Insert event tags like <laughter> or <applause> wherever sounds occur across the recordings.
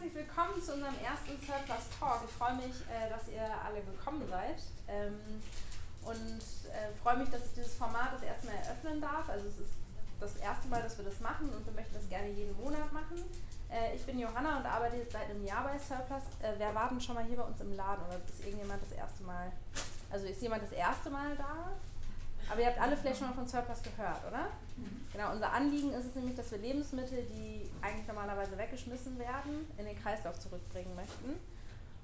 herzlich willkommen zu unserem ersten Surplus Talk. Ich freue mich, äh, dass ihr alle gekommen seid ähm, und äh, freue mich, dass ich dieses Format das erste Mal eröffnen darf. Also es ist das erste Mal, dass wir das machen und wir möchten das gerne jeden Monat machen. Äh, ich bin Johanna und arbeite jetzt seit einem Jahr bei Surplus. Wer war denn schon mal hier bei uns im Laden oder ist irgendjemand das erste Mal? Also ist jemand das erste Mal da? Aber ihr habt alle vielleicht schon mal von Surplus gehört, oder? Mhm. Genau, unser Anliegen ist es nämlich, dass wir Lebensmittel, die eigentlich normalerweise weggeschmissen werden, in den Kreislauf zurückbringen möchten.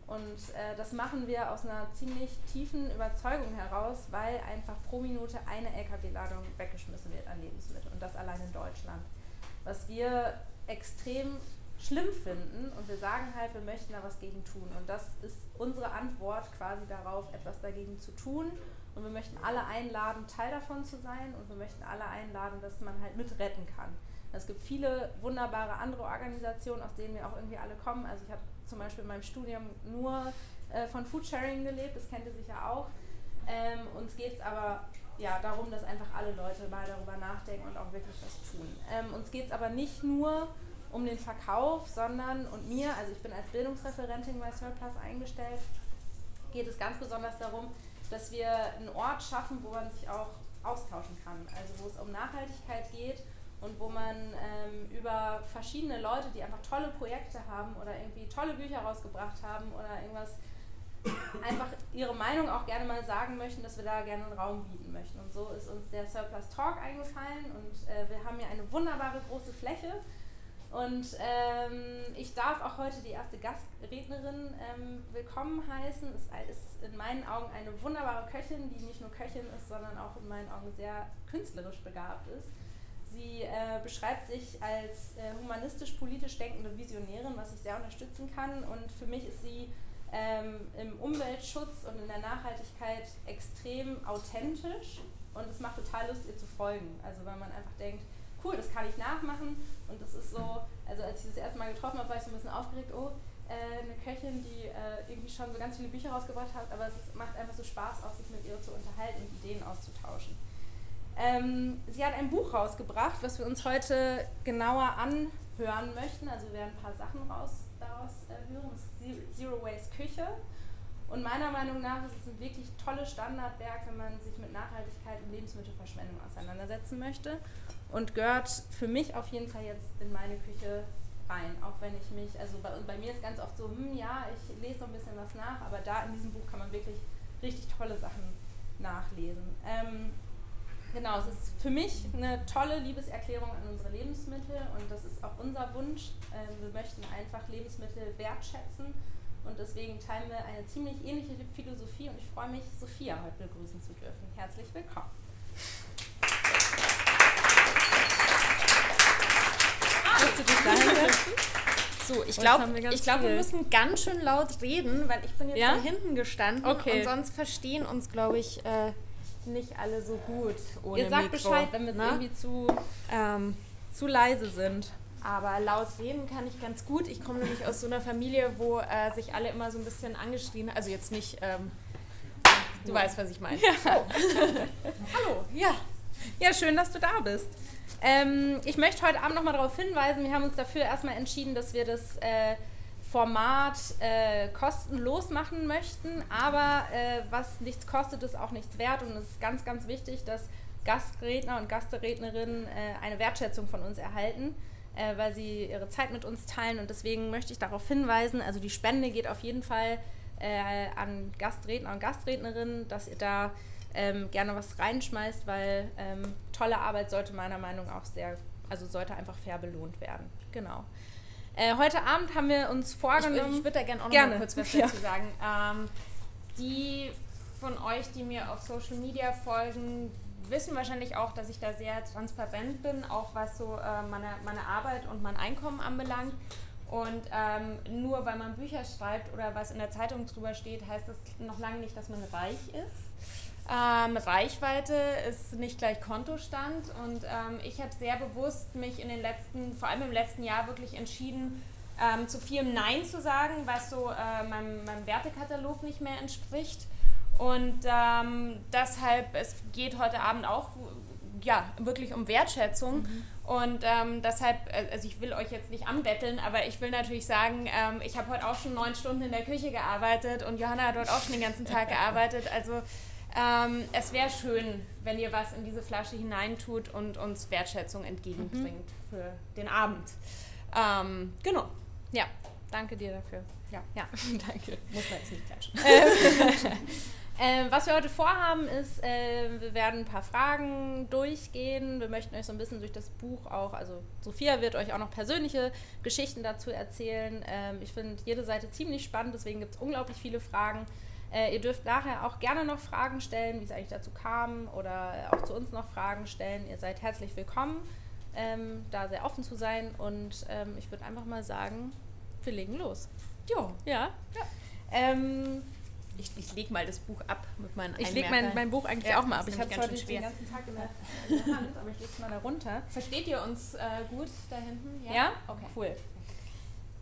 Und äh, das machen wir aus einer ziemlich tiefen Überzeugung heraus, weil einfach pro Minute eine Lkw-Ladung weggeschmissen wird an Lebensmitteln und das allein in Deutschland. Was wir extrem schlimm finden und wir sagen halt, wir möchten da was gegen tun. Und das ist unsere Antwort quasi darauf, etwas dagegen zu tun und wir möchten alle einladen, Teil davon zu sein und wir möchten alle einladen, dass man halt mitretten kann. Es gibt viele wunderbare andere Organisationen, aus denen wir auch irgendwie alle kommen. Also ich habe zum Beispiel in meinem Studium nur äh, von Foodsharing gelebt, das kennt ihr sicher auch. Ähm, uns geht es aber ja, darum, dass einfach alle Leute mal darüber nachdenken und auch wirklich was tun. Ähm, uns geht es aber nicht nur um den Verkauf, sondern und mir, also ich bin als Bildungsreferentin bei Surplus eingestellt, geht es ganz besonders darum, dass wir einen Ort schaffen, wo man sich auch austauschen kann. Also wo es um Nachhaltigkeit geht und wo man ähm, über verschiedene Leute, die einfach tolle Projekte haben oder irgendwie tolle Bücher rausgebracht haben oder irgendwas einfach ihre Meinung auch gerne mal sagen möchten, dass wir da gerne einen Raum bieten möchten. Und so ist uns der Surplus Talk eingefallen und äh, wir haben hier eine wunderbare große Fläche und ähm, ich darf auch heute die erste Gastrednerin ähm, willkommen heißen. Es ist in meinen Augen eine wunderbare Köchin, die nicht nur Köchin ist, sondern auch in meinen Augen sehr künstlerisch begabt ist. Sie äh, beschreibt sich als äh, humanistisch-politisch denkende Visionärin, was ich sehr unterstützen kann. Und für mich ist sie ähm, im Umweltschutz und in der Nachhaltigkeit extrem authentisch. Und es macht total Lust, ihr zu folgen. Also weil man einfach denkt, cool, das kann ich nachmachen. Und das ist so, also als ich das erste Mal getroffen habe, war ich so ein bisschen aufgeregt, oh, äh, eine Köchin, die äh, irgendwie schon so ganz viele Bücher rausgebracht hat, aber es macht einfach so Spaß, auch sich mit ihr zu unterhalten und Ideen auszutauschen. Ähm, sie hat ein Buch rausgebracht, was wir uns heute genauer anhören möchten. Also wir werden ein paar Sachen raus, daraus äh, hören. Das ist Zero Waste Küche. Und meiner Meinung nach ist es ein wirklich tolles Standardwerk, wenn man sich mit Nachhaltigkeit und Lebensmittelverschwendung auseinandersetzen möchte und gehört für mich auf jeden Fall jetzt in meine Küche rein. Auch wenn ich mich, also bei, bei mir ist ganz oft so, hm, ja, ich lese noch ein bisschen was nach, aber da in diesem Buch kann man wirklich richtig tolle Sachen nachlesen. Ähm, genau, es ist für mich eine tolle Liebeserklärung an unsere Lebensmittel und das ist auch unser Wunsch. Ähm, wir möchten einfach Lebensmittel wertschätzen und deswegen teilen wir eine ziemlich ähnliche Philosophie und ich freue mich, Sophia heute begrüßen zu dürfen. Herzlich willkommen. Willst du dich dahin So, ich glaube, ich glaub, wir müssen ganz schön laut reden, weil ich bin jetzt ja? da hinten gestanden okay. und sonst verstehen uns, glaube ich, äh, nicht alle so gut ohne Ihr sagt Mikro, Bescheid, wenn wir ne? irgendwie zu, ähm, zu leise sind. Aber laut reden kann ich ganz gut. Ich komme nämlich aus so einer Familie, wo äh, sich alle immer so ein bisschen angeschrien. Also jetzt nicht, ähm, du ja. weißt, was ich meine. Ja. Oh. <laughs> Hallo, ja. Ja, schön, dass du da bist. Ähm, ich möchte heute Abend nochmal darauf hinweisen, wir haben uns dafür erstmal entschieden, dass wir das äh, Format äh, kostenlos machen möchten, aber äh, was nichts kostet, ist auch nichts wert. Und es ist ganz, ganz wichtig, dass Gastredner und Gastrednerinnen äh, eine Wertschätzung von uns erhalten, äh, weil sie ihre Zeit mit uns teilen. Und deswegen möchte ich darauf hinweisen, also die Spende geht auf jeden Fall äh, an Gastredner und Gastrednerinnen, dass ihr da ähm, gerne was reinschmeißt, weil ähm, tolle Arbeit sollte meiner Meinung nach auch sehr, also sollte einfach fair belohnt werden. Genau. Äh, heute Abend haben wir uns vorgenommen. Ich, ich würde da gerne auch noch mal kurz was <laughs> dazu sagen. Ähm, die von euch, die mir auf Social Media folgen, wissen wahrscheinlich auch, dass ich da sehr transparent bin, auch was so äh, meine, meine Arbeit und mein Einkommen anbelangt. Und ähm, nur weil man Bücher schreibt oder was in der Zeitung drüber steht, heißt das noch lange nicht, dass man reich ist. Ähm, Reichweite ist nicht gleich Kontostand und ähm, ich habe sehr bewusst mich in den letzten, vor allem im letzten Jahr wirklich entschieden, ähm, zu viel Nein zu sagen, was so äh, meinem, meinem, Wertekatalog nicht mehr entspricht. Und ähm, deshalb, es geht heute Abend auch ja, wirklich um Wertschätzung. Mhm. Und ähm, deshalb, äh, also ich will euch jetzt nicht anbetteln, aber ich will natürlich sagen, ähm, ich habe heute auch schon neun Stunden in der Küche gearbeitet und Johanna hat heute auch schon den ganzen Tag <laughs> gearbeitet. Also ähm, es wäre schön, wenn ihr was in diese Flasche hineintut und uns Wertschätzung entgegenbringt mhm. für den Abend. Ähm, genau. Ja, danke dir dafür. Ja, ja. <laughs> danke. Muss man jetzt nicht klatschen. <laughs> <laughs> Ähm, was wir heute vorhaben, ist, äh, wir werden ein paar Fragen durchgehen. Wir möchten euch so ein bisschen durch das Buch auch, also Sophia wird euch auch noch persönliche Geschichten dazu erzählen. Ähm, ich finde jede Seite ziemlich spannend, deswegen gibt es unglaublich viele Fragen. Äh, ihr dürft nachher auch gerne noch Fragen stellen, wie es eigentlich dazu kam oder auch zu uns noch Fragen stellen. Ihr seid herzlich willkommen, ähm, da sehr offen zu sein und ähm, ich würde einfach mal sagen, wir legen los. Jo. Ja. ja. Ähm, ich, ich lege mal das Buch ab mit meinen Ich lege mein, mein Buch eigentlich ja, auch mal ab. Ich habe es heute den ganzen Tag in der, in der Hand, aber ich lege es mal da runter. Versteht ihr uns äh, gut da hinten? Ja? ja? Okay. Cool.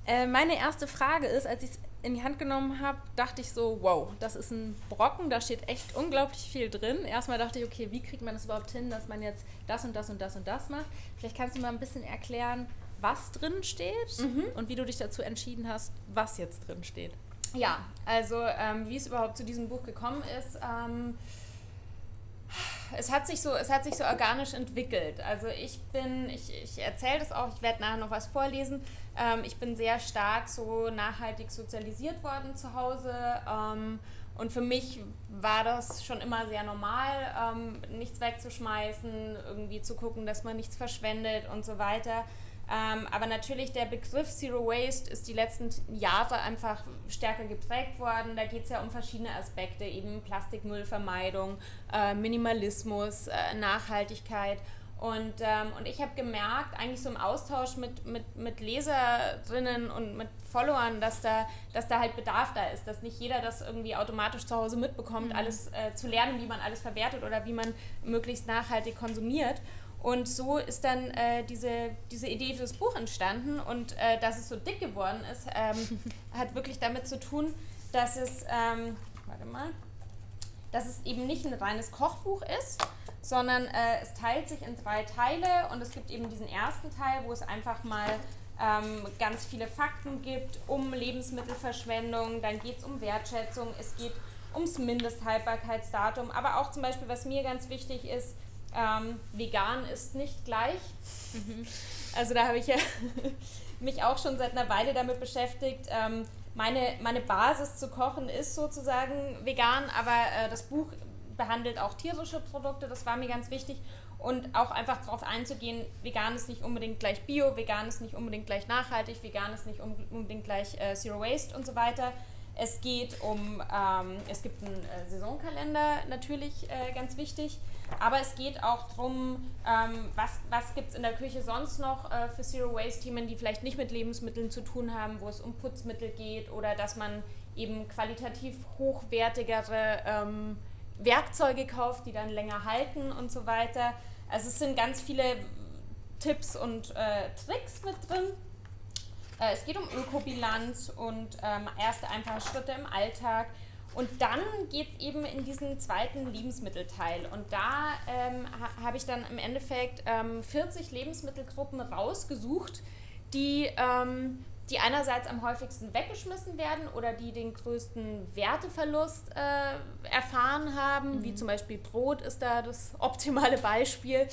Äh, meine erste Frage ist, als ich es in die Hand genommen habe, dachte ich so, wow, das ist ein Brocken, da steht echt unglaublich viel drin. Erstmal dachte ich, okay, wie kriegt man das überhaupt hin, dass man jetzt das und das und das und das macht? Vielleicht kannst du mal ein bisschen erklären, was drin steht mhm. und wie du dich dazu entschieden hast, was jetzt drin steht. Ja, also ähm, wie es überhaupt zu diesem Buch gekommen ist, ähm, es hat sich so, es hat sich so organisch entwickelt. Also ich bin, ich, ich erzähle das auch, ich werde nachher noch was vorlesen. Ähm, ich bin sehr stark so nachhaltig sozialisiert worden zu Hause. Ähm, und für mich war das schon immer sehr normal, ähm, nichts wegzuschmeißen, irgendwie zu gucken, dass man nichts verschwendet und so weiter. Ähm, aber natürlich der Begriff Zero Waste ist die letzten Jahre einfach stärker geprägt worden. Da geht es ja um verschiedene Aspekte, eben Plastikmüllvermeidung, äh, Minimalismus, äh, Nachhaltigkeit. Und, ähm, und ich habe gemerkt, eigentlich so im Austausch mit, mit, mit Leserinnen und mit Followern, dass da, dass da halt Bedarf da ist, dass nicht jeder das irgendwie automatisch zu Hause mitbekommt, mhm. alles äh, zu lernen, wie man alles verwertet oder wie man möglichst nachhaltig konsumiert. Und so ist dann äh, diese, diese Idee für das Buch entstanden. Und äh, dass es so dick geworden ist, ähm, <laughs> hat wirklich damit zu tun, dass es, ähm, warte mal, dass es eben nicht ein reines Kochbuch ist, sondern äh, es teilt sich in drei Teile. Und es gibt eben diesen ersten Teil, wo es einfach mal ähm, ganz viele Fakten gibt um Lebensmittelverschwendung. Dann geht es um Wertschätzung, es geht ums Mindesthaltbarkeitsdatum. Aber auch zum Beispiel, was mir ganz wichtig ist, ähm, vegan ist nicht gleich. Mhm. Also da habe ich ja <laughs> mich auch schon seit einer Weile damit beschäftigt. Ähm, meine, meine Basis zu kochen ist sozusagen vegan, aber äh, das Buch behandelt auch tierische Produkte, das war mir ganz wichtig. Und auch einfach darauf einzugehen, vegan ist nicht unbedingt gleich Bio, vegan ist nicht unbedingt gleich nachhaltig, vegan ist nicht unbedingt gleich äh, Zero Waste und so weiter. Es geht um, ähm, es gibt einen äh, Saisonkalender natürlich äh, ganz wichtig. Aber es geht auch darum, ähm, was, was gibt es in der Küche sonst noch äh, für Zero Waste-Themen, die vielleicht nicht mit Lebensmitteln zu tun haben, wo es um Putzmittel geht oder dass man eben qualitativ hochwertigere ähm, Werkzeuge kauft, die dann länger halten und so weiter. Also es sind ganz viele Tipps und äh, Tricks mit drin. Äh, es geht um Ökobilanz und ähm, erste einfache Schritte im Alltag. Und dann geht es eben in diesen zweiten Lebensmittelteil. Und da ähm, ha habe ich dann im Endeffekt ähm, 40 Lebensmittelgruppen rausgesucht, die, ähm, die einerseits am häufigsten weggeschmissen werden oder die den größten Werteverlust äh, erfahren haben, mhm. wie zum Beispiel Brot ist da das optimale Beispiel.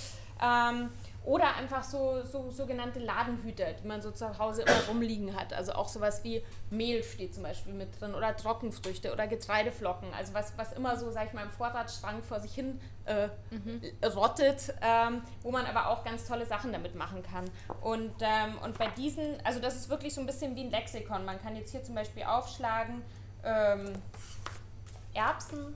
Oder einfach so, so sogenannte Ladenhüter, die man so zu Hause immer rumliegen hat. Also auch sowas wie Mehl steht zum Beispiel mit drin oder Trockenfrüchte oder Getreideflocken. Also was, was immer so, sag ich mal, im Vorratsschrank vor sich hin äh, mhm. rottet, ähm, wo man aber auch ganz tolle Sachen damit machen kann. Und, ähm, und bei diesen, also das ist wirklich so ein bisschen wie ein Lexikon. Man kann jetzt hier zum Beispiel aufschlagen, ähm, Erbsen,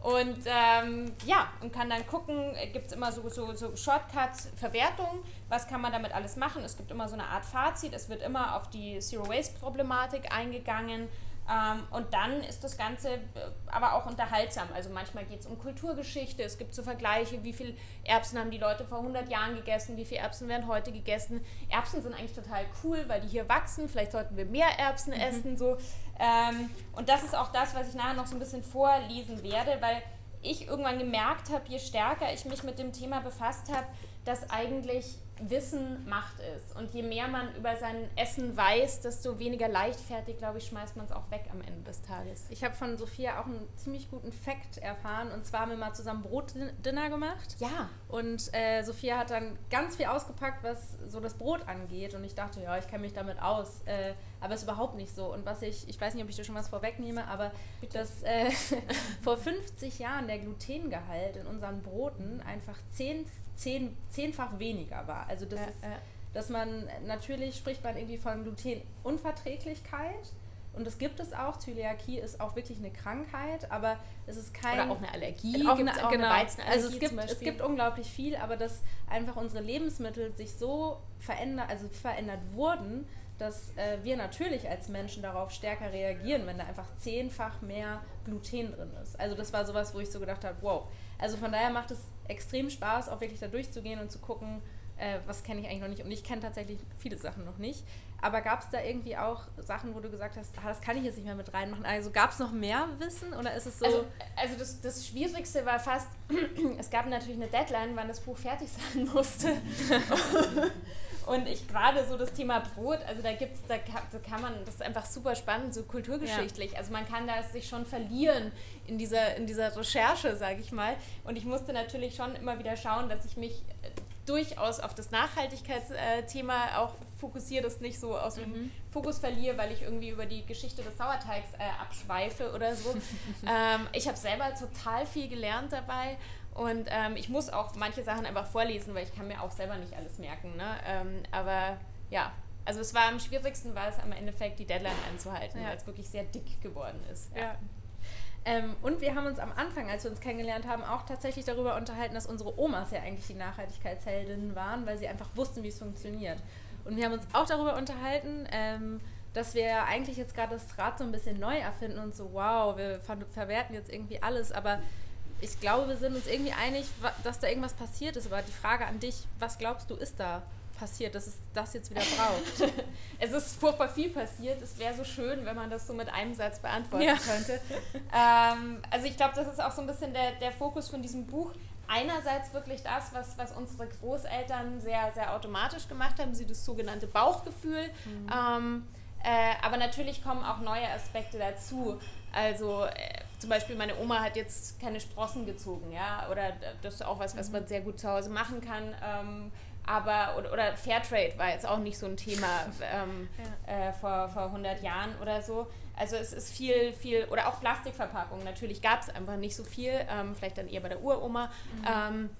und ähm, ja, und kann dann gucken, gibt es immer so, so, so Shortcuts, Verwertungen, was kann man damit alles machen. Es gibt immer so eine Art Fazit, es wird immer auf die Zero-Waste-Problematik eingegangen. Ähm, und dann ist das Ganze äh, aber auch unterhaltsam. Also manchmal geht es um Kulturgeschichte, es gibt so Vergleiche, wie viel Erbsen haben die Leute vor 100 Jahren gegessen, wie viel Erbsen werden heute gegessen. Erbsen sind eigentlich total cool, weil die hier wachsen. Vielleicht sollten wir mehr Erbsen mhm. essen. So. Ähm, und das ist auch das, was ich nachher noch so ein bisschen vorlesen werde, weil ich irgendwann gemerkt habe, je stärker ich mich mit dem Thema befasst habe, dass eigentlich Wissen Macht ist. Und je mehr man über sein Essen weiß, desto weniger leichtfertig, glaube ich, schmeißt man es auch weg am Ende des Tages. Ich habe von Sophia auch einen ziemlich guten Fakt erfahren. Und zwar haben wir mal zusammen Brotdinner gemacht. Ja. Und äh, Sophia hat dann ganz viel ausgepackt, was so das Brot angeht. Und ich dachte, ja, ich kenne mich damit aus. Äh, aber es ist überhaupt nicht so. Und was ich, ich weiß nicht, ob ich dir schon was vorwegnehme, aber Bitte. dass äh, <laughs> vor 50 Jahren der Glutengehalt in unseren Broten einfach 10 zehn, zehnfach weniger war. Also das ja, ist, ja. dass man, natürlich spricht man irgendwie von Glutenunverträglichkeit und das gibt es auch. Zöliakie ist auch wirklich eine Krankheit, aber es ist kein... Oder auch eine Allergie, auch eine, auch genau. eine Also es gibt, es gibt unglaublich viel, aber dass einfach unsere Lebensmittel sich so verändert, also verändert wurden, dass äh, wir natürlich als Menschen darauf stärker reagieren, wenn da einfach zehnfach mehr Gluten drin ist. Also das war sowas, wo ich so gedacht habe, wow. Also von daher macht es extrem Spaß, auch wirklich da durchzugehen und zu gucken, äh, was kenne ich eigentlich noch nicht. Und ich kenne tatsächlich viele Sachen noch nicht. Aber gab es da irgendwie auch Sachen, wo du gesagt hast, ah, das kann ich jetzt nicht mehr mit reinmachen? Also gab es noch mehr Wissen oder ist es so? Also, also das, das Schwierigste war fast, <clears throat> es gab natürlich eine Deadline, wann das Buch fertig sein musste. <laughs> <laughs> Und ich gerade so das Thema Brot, also da gibt's, da kann, da kann man, das ist einfach super spannend, so kulturgeschichtlich. Ja. Also man kann da sich schon verlieren in dieser, in dieser Recherche, sage ich mal. Und ich musste natürlich schon immer wieder schauen, dass ich mich äh, durchaus auf das Nachhaltigkeitsthema auch fokussiere, das nicht so aus dem mhm. Fokus verliere, weil ich irgendwie über die Geschichte des Sauerteigs äh, abschweife oder so. <laughs> ähm, ich habe selber total viel gelernt dabei und ähm, ich muss auch manche Sachen einfach vorlesen, weil ich kann mir auch selber nicht alles merken. Ne? Ähm, aber ja, also es war am schwierigsten, war es am Endeffekt die Deadline einzuhalten, ja. weil es wirklich sehr dick geworden ist. Ja. ja. Ähm, und wir haben uns am Anfang, als wir uns kennengelernt haben, auch tatsächlich darüber unterhalten, dass unsere Omas ja eigentlich die Nachhaltigkeitsheldinnen waren, weil sie einfach wussten, wie es funktioniert. Und wir haben uns auch darüber unterhalten, ähm, dass wir eigentlich jetzt gerade das Rad so ein bisschen neu erfinden und so, wow, wir ver verwerten jetzt irgendwie alles, aber ich glaube, wir sind uns irgendwie einig, dass da irgendwas passiert ist. Aber die Frage an dich, was glaubst du, ist da passiert, dass es das jetzt wieder braucht? <laughs> es ist furchtbar viel passiert. Es wäre so schön, wenn man das so mit einem Satz beantworten ja. könnte. <laughs> ähm, also ich glaube, das ist auch so ein bisschen der, der Fokus von diesem Buch. Einerseits wirklich das, was, was unsere Großeltern sehr, sehr automatisch gemacht haben, sie das sogenannte Bauchgefühl. Mhm. Ähm, äh, aber natürlich kommen auch neue Aspekte dazu. Also äh, zum Beispiel meine Oma hat jetzt keine Sprossen gezogen, ja, oder das ist auch was, was man sehr gut zu Hause machen kann. Ähm, aber, oder, oder, Fairtrade war jetzt auch nicht so ein Thema <laughs> ähm, ja. äh, vor, vor 100 Jahren oder so. Also es ist viel, viel, oder auch Plastikverpackungen, natürlich gab es einfach nicht so viel, ähm, vielleicht dann eher bei der Uroma. Mhm. Ähm,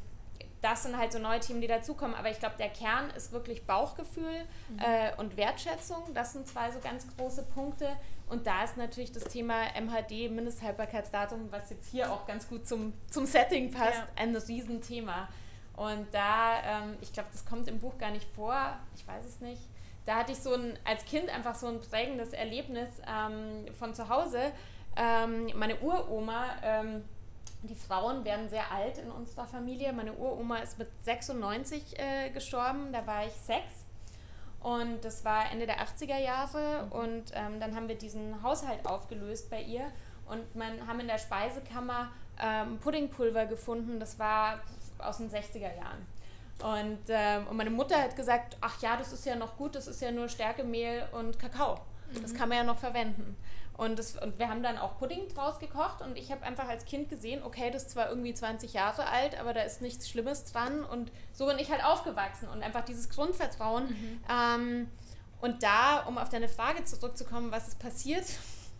das sind halt so neue Themen, die dazukommen. Aber ich glaube, der Kern ist wirklich Bauchgefühl mhm. äh, und Wertschätzung. Das sind zwei so ganz große Punkte. Und da ist natürlich das Thema MHD, Mindesthaltbarkeitsdatum, was jetzt hier auch ganz gut zum, zum Setting passt, ja. ein Riesenthema. Und da, ähm, ich glaube, das kommt im Buch gar nicht vor, ich weiß es nicht. Da hatte ich so ein, als Kind einfach so ein prägendes Erlebnis ähm, von zu Hause. Ähm, meine Uroma, ähm, die Frauen werden sehr alt in unserer Familie. Meine Uroma ist mit 96 äh, gestorben, da war ich sechs. Und das war Ende der 80er Jahre und ähm, dann haben wir diesen Haushalt aufgelöst bei ihr und man haben in der Speisekammer ähm, Puddingpulver gefunden, das war aus den 60er Jahren. Und, ähm, und meine Mutter hat gesagt, ach ja, das ist ja noch gut, das ist ja nur Stärkemehl und Kakao. Das mhm. kann man ja noch verwenden. Und, das, und wir haben dann auch Pudding draus gekocht und ich habe einfach als Kind gesehen, okay, das ist zwar irgendwie 20 Jahre alt, aber da ist nichts Schlimmes dran und so bin ich halt aufgewachsen und einfach dieses Grundvertrauen. Mhm. Ähm, und da, um auf deine Frage zurückzukommen, was ist passiert,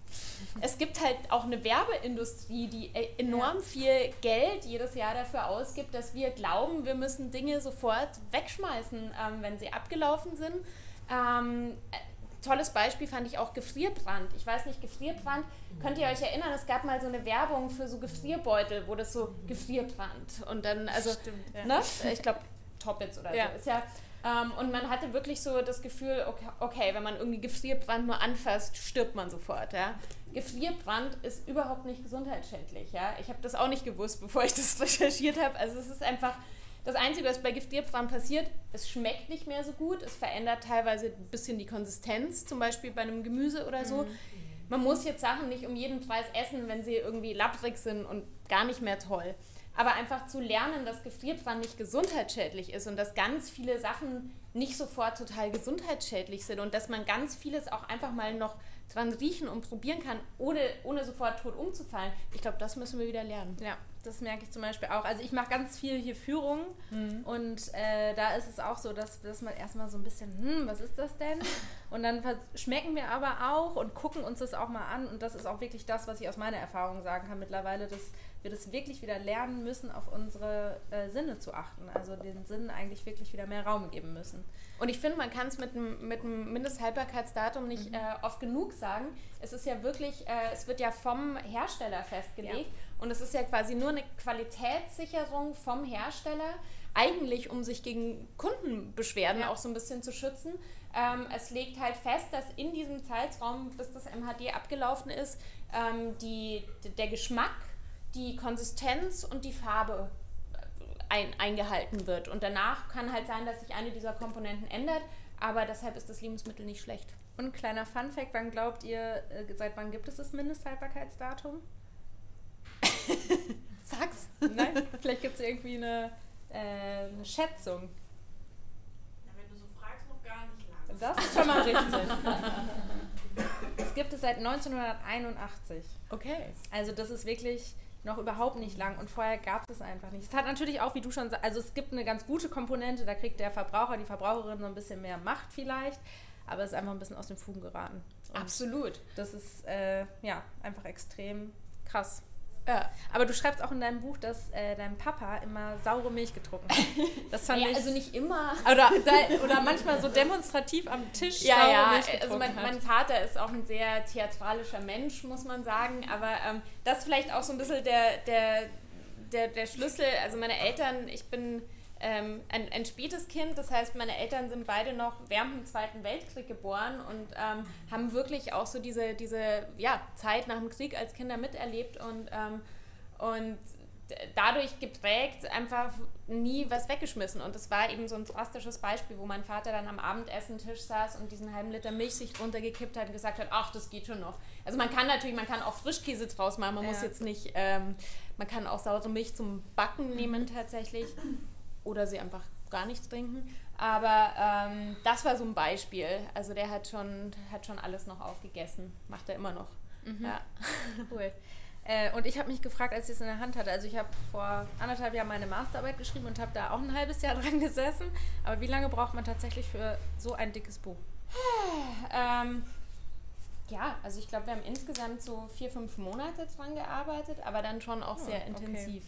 <laughs> es gibt halt auch eine Werbeindustrie, die e-, enorm viel Geld jedes Jahr dafür ausgibt, dass wir glauben, wir müssen Dinge sofort wegschmeißen, ähm, wenn sie abgelaufen sind. Ähm, tolles Beispiel fand ich auch Gefrierbrand. Ich weiß nicht, Gefrierbrand, könnt ihr euch erinnern, es gab mal so eine Werbung für so Gefrierbeutel, wo das so Gefrierbrand und dann, also, Stimmt, ja. ne? ich glaube, Toppets oder ja. so. Ist ja, ähm, und man hatte wirklich so das Gefühl, okay, okay, wenn man irgendwie Gefrierbrand nur anfasst, stirbt man sofort. Ja? Gefrierbrand ist überhaupt nicht gesundheitsschädlich. Ja? Ich habe das auch nicht gewusst, bevor ich das <laughs> recherchiert habe. Also es ist einfach das Einzige, was bei Giftierpflanzen passiert, es schmeckt nicht mehr so gut, es verändert teilweise ein bisschen die Konsistenz, zum Beispiel bei einem Gemüse oder so. Mhm. Man muss jetzt Sachen nicht um jeden Preis essen, wenn sie irgendwie lapprig sind und gar nicht mehr toll. aber einfach zu lernen, dass Gefrierbrand nicht gesundheitsschädlich ist und dass ganz viele Sachen nicht sofort total gesundheitsschädlich sind und dass man ganz vieles auch einfach mal noch dran riechen und probieren kann, ohne, ohne sofort tot umzufallen. Ich glaube, das müssen wir wieder lernen. Ja, das merke ich zum Beispiel auch. Also ich mache ganz viel hier Führungen mhm. und äh, da ist es auch so, dass, dass man erstmal so ein bisschen, hm, was ist das denn? Und dann schmecken wir aber auch und gucken uns das auch mal an und das ist auch wirklich das, was ich aus meiner Erfahrung sagen kann mittlerweile, dass wir das wirklich wieder lernen müssen, auf unsere äh, Sinne zu achten. Also den Sinnen eigentlich wirklich wieder mehr Raum geben müssen. Und ich finde, man kann es mit einem Mindesthaltbarkeitsdatum nicht mhm. äh, oft genug sagen. Es ist ja wirklich, äh, es wird ja vom Hersteller festgelegt ja. und es ist ja quasi nur eine Qualitätssicherung vom Hersteller, eigentlich um sich gegen Kundenbeschwerden ja. auch so ein bisschen zu schützen. Ähm, es legt halt fest, dass in diesem Zeitraum, bis das MHD abgelaufen ist, ähm, die, der Geschmack die Konsistenz und die Farbe äh, ein, eingehalten wird. Und danach kann halt sein, dass sich eine dieser Komponenten ändert, aber deshalb ist das Lebensmittel nicht schlecht. Und ein kleiner Fun-Fact: Wann glaubt ihr, äh, seit wann gibt es das Mindesthaltbarkeitsdatum? <laughs> Sag's. Nein, <laughs> vielleicht gibt es irgendwie eine, äh, eine Schätzung. Ja, wenn du so fragst, noch gar nicht lange. Das ist schon mal richtig. <laughs> es gibt es seit 1981. Okay. Also das ist wirklich noch überhaupt nicht lang und vorher gab es einfach nicht. Es hat natürlich auch, wie du schon sagst, also es gibt eine ganz gute Komponente, da kriegt der Verbraucher, die Verbraucherin so ein bisschen mehr Macht vielleicht, aber es ist einfach ein bisschen aus dem Fugen geraten. Und Absolut. Das ist äh, ja einfach extrem krass. Ja. Aber du schreibst auch in deinem Buch, dass äh, dein Papa immer saure Milch getrunken hat. <laughs> Das fand ja, ich. Also nicht immer. Oder, oder manchmal so demonstrativ am Tisch ja, saure ja. Milch getrunken Also mein, mein, Vater ist auch ein sehr theatralischer Mensch, muss man sagen. Aber ähm, das ist vielleicht auch so ein bisschen der, der, der, der Schlüssel. Also meine Eltern, ich bin ähm, ein, ein spätes Kind, das heißt, meine Eltern sind beide noch während dem Zweiten Weltkrieg geboren und ähm, haben wirklich auch so diese, diese ja, Zeit nach dem Krieg als Kinder miterlebt und, ähm, und dadurch geprägt einfach nie was weggeschmissen. Und das war eben so ein drastisches Beispiel, wo mein Vater dann am Abendessentisch saß und diesen halben Liter Milch sich drunter gekippt hat und gesagt hat, ach, das geht schon noch. Also man kann natürlich, man kann auch Frischkäse draus machen, man ja. muss jetzt nicht, ähm, man kann auch saure Milch zum Backen nehmen tatsächlich oder sie einfach gar nichts trinken. Aber ähm, das war so ein Beispiel. Also der hat schon, hat schon alles noch aufgegessen. Macht er immer noch. Mhm. Ja. <laughs> Cool. Äh, und ich habe mich gefragt, als ich es in der Hand hatte, also ich habe vor anderthalb Jahren meine Masterarbeit geschrieben und habe da auch ein halbes Jahr <laughs> dran gesessen. Aber wie lange braucht man tatsächlich für so ein dickes Buch? ähm, ja, also ich glaube, wir haben insgesamt so vier, fünf Monate dran gearbeitet, aber dann schon auch oh, sehr intensiv.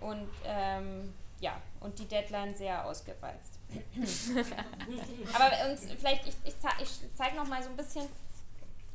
Okay. Und ähm, ja, und die Deadline sehr ausgereizt. <laughs> Aber uns, vielleicht, ich, ich, ich zeige noch mal so ein bisschen,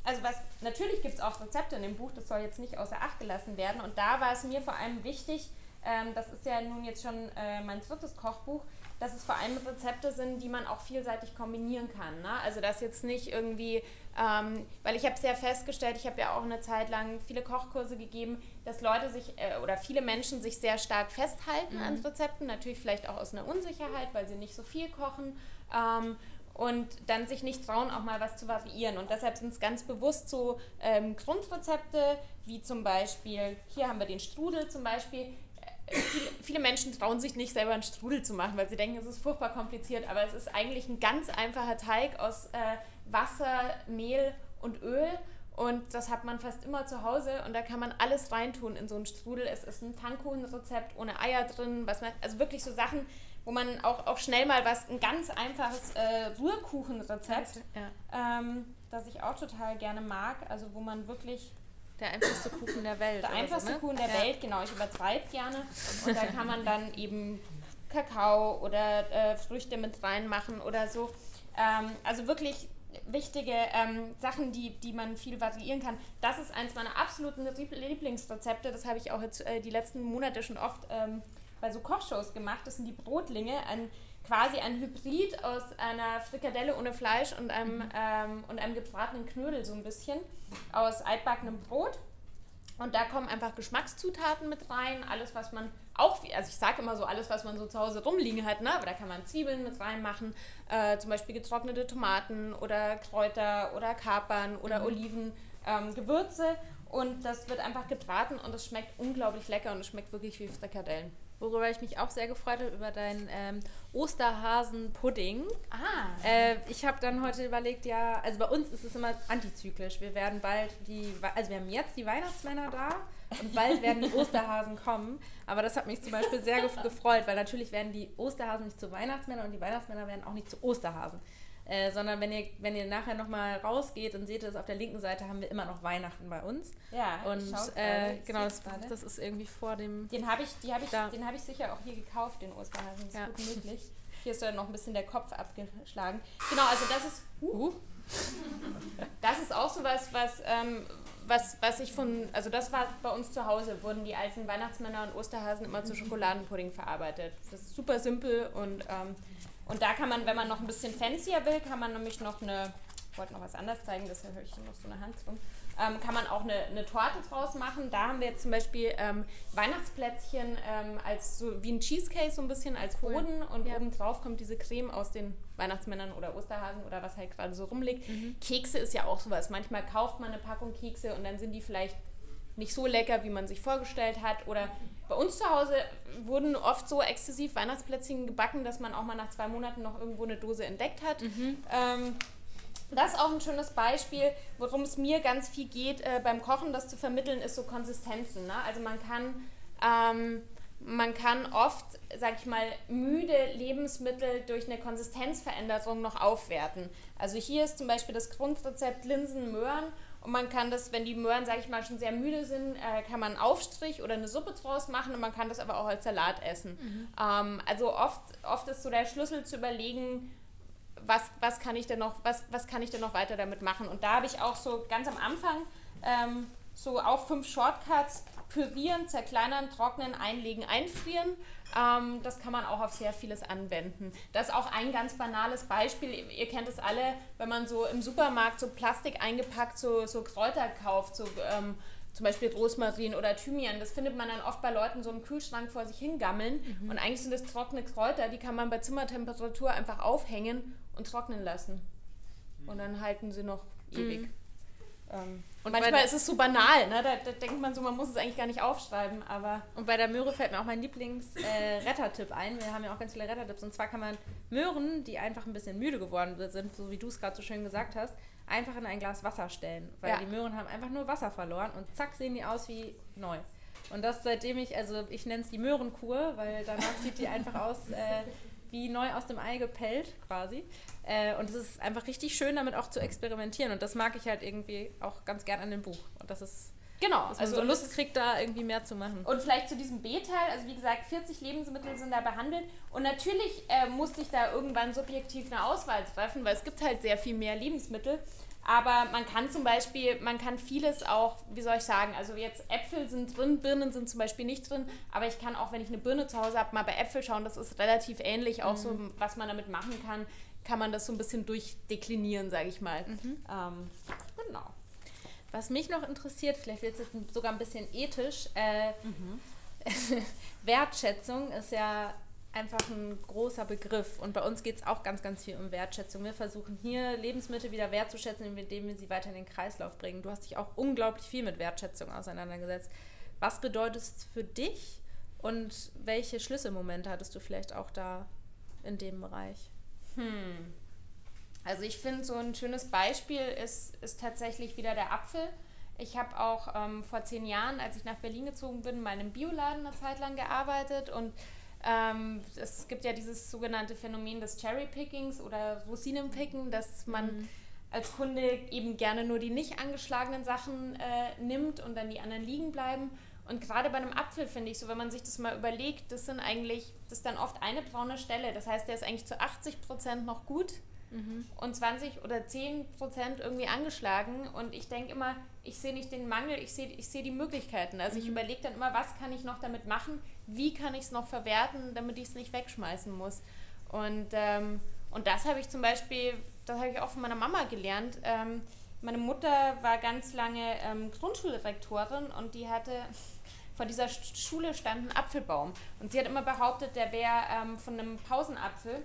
also was, natürlich gibt es auch Rezepte in dem Buch, das soll jetzt nicht außer Acht gelassen werden. Und da war es mir vor allem wichtig, ähm, das ist ja nun jetzt schon äh, mein drittes Kochbuch, dass es vor allem Rezepte sind, die man auch vielseitig kombinieren kann. Ne? Also dass jetzt nicht irgendwie, ähm, weil ich habe sehr festgestellt, ich habe ja auch eine Zeit lang viele Kochkurse gegeben, dass Leute sich äh, oder viele Menschen sich sehr stark festhalten mhm. an Rezepten, natürlich vielleicht auch aus einer Unsicherheit, weil sie nicht so viel kochen. Ähm, und dann sich nicht trauen, auch mal was zu variieren. Und deshalb sind es ganz bewusst so ähm, Grundrezepte, wie zum Beispiel, hier haben wir den Strudel zum Beispiel, viele, viele, Menschen trauen sich nicht selber einen Strudel zu machen, weil sie denken, es ist furchtbar kompliziert, aber es ist eigentlich ein ganz einfacher Teig aus äh, Wasser, Mehl und Öl und das hat man fast immer zu Hause und da kann man alles reintun in so einen Strudel. Es ist ein Pfannkuchenrezept ohne Eier drin, was man, also wirklich so Sachen, wo man auch, auch schnell mal was, ein ganz einfaches äh, Rührkuchenrezept, ja. ähm, das ich auch total gerne mag, also wo man wirklich der einfachste Kuchen der Welt. Der einfachste so, ne? Kuchen der ja. Welt, genau. Ich übertreibe gerne. Und da kann man dann eben Kakao oder äh, Früchte mit reinmachen oder so. Ähm, also wirklich wichtige ähm, Sachen, die, die man viel variieren kann. Das ist eins meiner absoluten Lieblingsrezepte. Das habe ich auch jetzt äh, die letzten Monate schon oft ähm, bei so Kochshows gemacht. Das sind die Brotlinge. Ein quasi ein Hybrid aus einer Frikadelle ohne Fleisch und einem, mhm. ähm, und einem gebratenen Knödel so ein bisschen aus altbackenem Brot. Und da kommen einfach Geschmackszutaten mit rein, alles was man auch, also ich sage immer so, alles was man so zu Hause rumliegen hat, ne? aber da kann man Zwiebeln mit reinmachen, äh, zum Beispiel getrocknete Tomaten oder Kräuter oder Kapern oder mhm. Oliven, ähm, Gewürze Und das wird einfach gebraten und es schmeckt unglaublich lecker und es schmeckt wirklich wie Frikadellen. Worüber ich mich auch sehr gefreut habe, über deinen ähm, Osterhasen-Pudding. Ah. Äh, ich habe dann heute überlegt, ja, also bei uns ist es immer antizyklisch. Wir werden bald die, also wir haben jetzt die Weihnachtsmänner da und bald werden die Osterhasen kommen. Aber das hat mich zum Beispiel sehr gefreut, weil natürlich werden die Osterhasen nicht zu Weihnachtsmännern und die Weihnachtsmänner werden auch nicht zu Osterhasen. Äh, sondern wenn ihr, wenn ihr nachher nochmal rausgeht und seht es, auf der linken Seite haben wir immer noch Weihnachten bei uns. Ja, und äh, genau, das, das, ist irgendwie vor dem. Den habe ich, die hab ich, den hab ich sicher auch hier gekauft, den Osterhasen. Das ist ja. gut möglich. Hier ist ja noch ein bisschen der Kopf abgeschlagen. Genau, also das ist. Uh, das ist auch so was, was, ähm, was, was ich von, also das war bei uns zu Hause, wurden die alten Weihnachtsmänner und Osterhasen immer zu Schokoladenpudding verarbeitet. Das ist super simpel und ähm, und da kann man, wenn man noch ein bisschen fancier will, kann man nämlich noch eine, ich wollte noch was anderes zeigen, das höre ich noch so eine Hand drum, ähm, kann man auch eine, eine, Torte draus machen. Da haben wir jetzt zum Beispiel ähm, Weihnachtsplätzchen ähm, als so wie ein Cheesecake so ein bisschen als Boden und ja. obendrauf kommt diese Creme aus den Weihnachtsmännern oder Osterhasen oder was halt gerade so rumliegt. Mhm. Kekse ist ja auch sowas. Manchmal kauft man eine Packung Kekse und dann sind die vielleicht nicht so lecker, wie man sich vorgestellt hat. Oder bei uns zu Hause wurden oft so exzessiv Weihnachtsplätzchen gebacken, dass man auch mal nach zwei Monaten noch irgendwo eine Dose entdeckt hat. Mhm. Ähm, das ist auch ein schönes Beispiel, worum es mir ganz viel geht äh, beim Kochen, das zu vermitteln, ist so Konsistenzen. Ne? Also man kann, ähm, man kann oft, sag ich mal, müde Lebensmittel durch eine Konsistenzveränderung noch aufwerten. Also hier ist zum Beispiel das Grundrezept Linsen, Möhren und man kann das, wenn die Möhren, sage ich mal, schon sehr müde sind, äh, kann man einen Aufstrich oder eine Suppe draus machen und man kann das aber auch als Salat essen. Mhm. Ähm, also oft, oft ist so der Schlüssel zu überlegen, was, was, kann ich denn noch, was, was kann ich denn noch weiter damit machen. Und da habe ich auch so ganz am Anfang ähm, so auch fünf Shortcuts, pürieren, zerkleinern, trocknen, einlegen, einfrieren. Ähm, das kann man auch auf sehr vieles anwenden. Das ist auch ein ganz banales Beispiel. Ihr kennt es alle, wenn man so im Supermarkt so Plastik eingepackt so, so Kräuter kauft, so ähm, zum Beispiel Rosmarin oder Thymian. Das findet man dann oft bei Leuten so im Kühlschrank vor sich hingammeln. Mhm. Und eigentlich sind das trockene Kräuter, die kann man bei Zimmertemperatur einfach aufhängen und trocknen lassen. Und dann halten sie noch ewig. Mhm. Ähm, und manchmal ist es so banal, ne? Da, da, denkt man so, man muss es eigentlich gar nicht aufschreiben, aber. Und bei der Möhre fällt mir auch mein Lieblings-Rettertipp äh, ein. Wir haben ja auch ganz viele Rettertipps. Und zwar kann man Möhren, die einfach ein bisschen müde geworden sind, so wie du es gerade so schön gesagt hast, einfach in ein Glas Wasser stellen. Weil ja. die Möhren haben einfach nur Wasser verloren und zack sehen die aus wie neu. Und das seitdem ich, also ich nenne es die Möhrenkur, weil danach sieht die einfach aus äh, wie neu aus dem Ei gepellt quasi. Äh, und es ist einfach richtig schön, damit auch zu experimentieren. Und das mag ich halt irgendwie auch ganz gern an dem Buch. Und das ist. Genau, dass man also so Lust kriegt, da irgendwie mehr zu machen. Und vielleicht zu diesem B-Teil, also wie gesagt, 40 Lebensmittel sind da behandelt. Und natürlich äh, musste ich da irgendwann subjektiv eine Auswahl treffen, weil es gibt halt sehr viel mehr Lebensmittel. Aber man kann zum Beispiel, man kann vieles auch, wie soll ich sagen, also jetzt Äpfel sind drin, Birnen sind zum Beispiel nicht drin, aber ich kann auch, wenn ich eine Birne zu Hause habe, mal bei Äpfel schauen, das ist relativ ähnlich, auch mhm. so, was man damit machen kann, kann man das so ein bisschen durchdeklinieren, sage ich mal. Mhm. Ähm, genau. Was mich noch interessiert, vielleicht wird es jetzt sogar ein bisschen ethisch, äh, mhm. <laughs> Wertschätzung ist ja einfach ein großer Begriff. Und bei uns geht es auch ganz, ganz viel um Wertschätzung. Wir versuchen hier Lebensmittel wieder wertzuschätzen, indem wir sie weiter in den Kreislauf bringen. Du hast dich auch unglaublich viel mit Wertschätzung auseinandergesetzt. Was bedeutet es für dich und welche Schlüsselmomente hattest du vielleicht auch da in dem Bereich? Hm. Also ich finde, so ein schönes Beispiel ist, ist tatsächlich wieder der Apfel. Ich habe auch ähm, vor zehn Jahren, als ich nach Berlin gezogen bin, in meinem Bioladen eine Zeit lang gearbeitet und ähm, es gibt ja dieses sogenannte Phänomen des Cherry-Pickings oder Rosinenpicken, dass man mhm. als Kunde eben gerne nur die nicht angeschlagenen Sachen äh, nimmt und dann die anderen liegen bleiben. Und gerade bei einem Apfel finde ich so, wenn man sich das mal überlegt, das sind eigentlich, das ist dann oft eine braune Stelle. Das heißt, der ist eigentlich zu 80 Prozent noch gut mhm. und 20 oder 10 Prozent irgendwie angeschlagen. Und ich denke immer, ich sehe nicht den Mangel, ich sehe ich seh die Möglichkeiten. Also mhm. ich überlege dann immer, was kann ich noch damit machen, wie kann ich es noch verwerten, damit ich es nicht wegschmeißen muss. Und, ähm, und das habe ich zum Beispiel, das habe ich auch von meiner Mama gelernt. Ähm, meine Mutter war ganz lange ähm, Grundschulrektorin und die hatte <laughs> vor dieser Schule stand ein Apfelbaum. Und sie hat immer behauptet, der wäre ähm, von einem Pausenapfel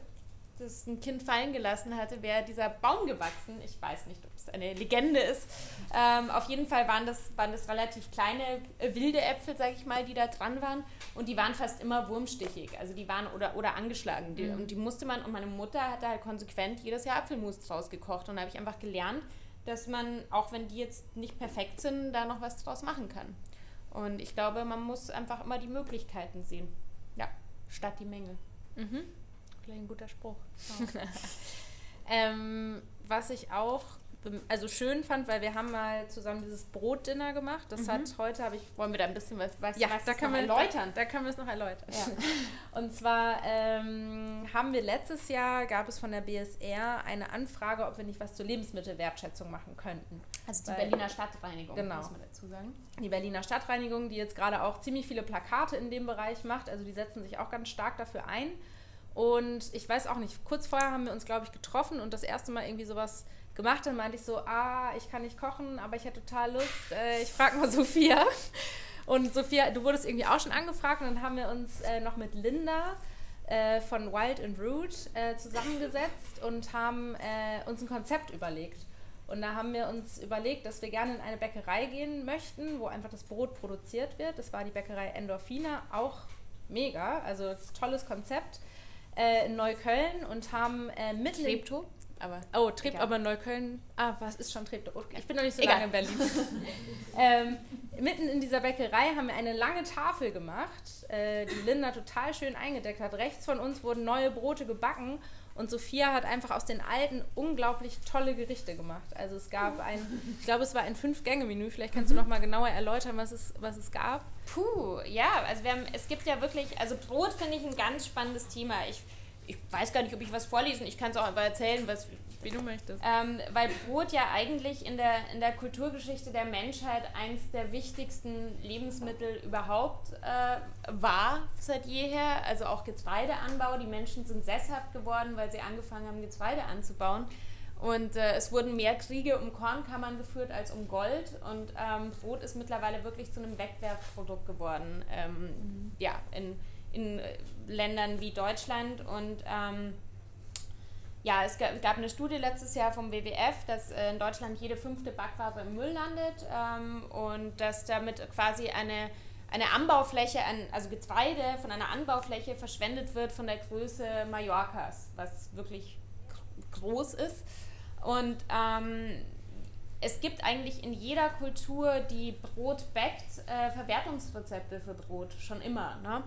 das ein Kind fallen gelassen hatte, wäre dieser Baum gewachsen. Ich weiß nicht, ob es eine Legende ist. Ähm, auf jeden Fall waren das, waren das relativ kleine äh, wilde Äpfel, sag ich mal, die da dran waren. Und die waren fast immer wurmstichig. Also die waren oder, oder angeschlagen. Die, mhm. Und die musste man, und meine Mutter hatte halt konsequent jedes Jahr Apfelmus draus gekocht. Und da habe ich einfach gelernt, dass man, auch wenn die jetzt nicht perfekt sind, da noch was draus machen kann. Und ich glaube, man muss einfach immer die Möglichkeiten sehen. Ja, statt die Mängel. Mhm. Vielleicht ein guter Spruch. <laughs> ähm, was ich auch also schön fand, weil wir haben mal zusammen dieses Brotdinner gemacht. Das mhm. hat heute habe ich wollen wir da ein bisschen was, was ja, da können wir erläutern. Da, da können wir es noch erläutern. Ja. Und zwar ähm, haben wir letztes Jahr gab es von der BSR eine Anfrage, ob wir nicht was zur Lebensmittelwertschätzung machen könnten. Also die weil, Berliner Stadtreinigung, genau. muss man dazu sagen. Die Berliner Stadtreinigung, die jetzt gerade auch ziemlich viele Plakate in dem Bereich macht. Also die setzen sich auch ganz stark dafür ein. Und ich weiß auch nicht, kurz vorher haben wir uns, glaube ich, getroffen und das erste Mal irgendwie sowas gemacht und meinte ich so, ah, ich kann nicht kochen, aber ich hätte total Lust. Äh, ich frage mal <laughs> Sophia. Und Sophia, du wurdest irgendwie auch schon angefragt und dann haben wir uns äh, noch mit Linda äh, von Wild and Root äh, zusammengesetzt und haben äh, uns ein Konzept überlegt. Und da haben wir uns überlegt, dass wir gerne in eine Bäckerei gehen möchten, wo einfach das Brot produziert wird. Das war die Bäckerei Endorfina, auch mega, also tolles Konzept äh, in Neukölln und haben äh, mitten Treptow? aber. Oh, egal. aber Neukölln. Ah, was ist schon Treptow? Okay. Ich bin noch nicht so egal. lange in Berlin. <laughs> ähm, mitten in dieser Bäckerei haben wir eine lange Tafel gemacht, äh, die Linda total schön eingedeckt hat. Rechts von uns wurden neue Brote gebacken und Sophia hat einfach aus den alten unglaublich tolle Gerichte gemacht. Also es gab ein, ich glaube, es war ein Fünf-Gänge-Menü. Vielleicht kannst mhm. du noch mal genauer erläutern, was es, was es gab. Puh, ja, also wir haben, es gibt ja wirklich, also Brot finde ich ein ganz spannendes Thema. Ich ich weiß gar nicht, ob ich was vorlesen, ich kann es auch einfach erzählen, was, wie du möchtest. Ähm, weil Brot ja eigentlich in der, in der Kulturgeschichte der Menschheit eins der wichtigsten Lebensmittel überhaupt äh, war seit jeher. Also auch Getreideanbau. Die Menschen sind sesshaft geworden, weil sie angefangen haben, Getreide anzubauen. Und äh, es wurden mehr Kriege um Kornkammern geführt als um Gold. Und ähm, Brot ist mittlerweile wirklich zu einem Wegwerfprodukt geworden. Ähm, mhm. Ja, in in Ländern wie Deutschland. Und ähm, ja, es gab eine Studie letztes Jahr vom WWF, dass äh, in Deutschland jede fünfte Backware im Müll landet ähm, und dass damit quasi eine, eine Anbaufläche, an, also Getreide von einer Anbaufläche verschwendet wird von der Größe Mallorcas, was wirklich groß ist. Und ähm, es gibt eigentlich in jeder Kultur, die Brot backt, äh, Verwertungsrezepte für Brot, schon immer. Ne?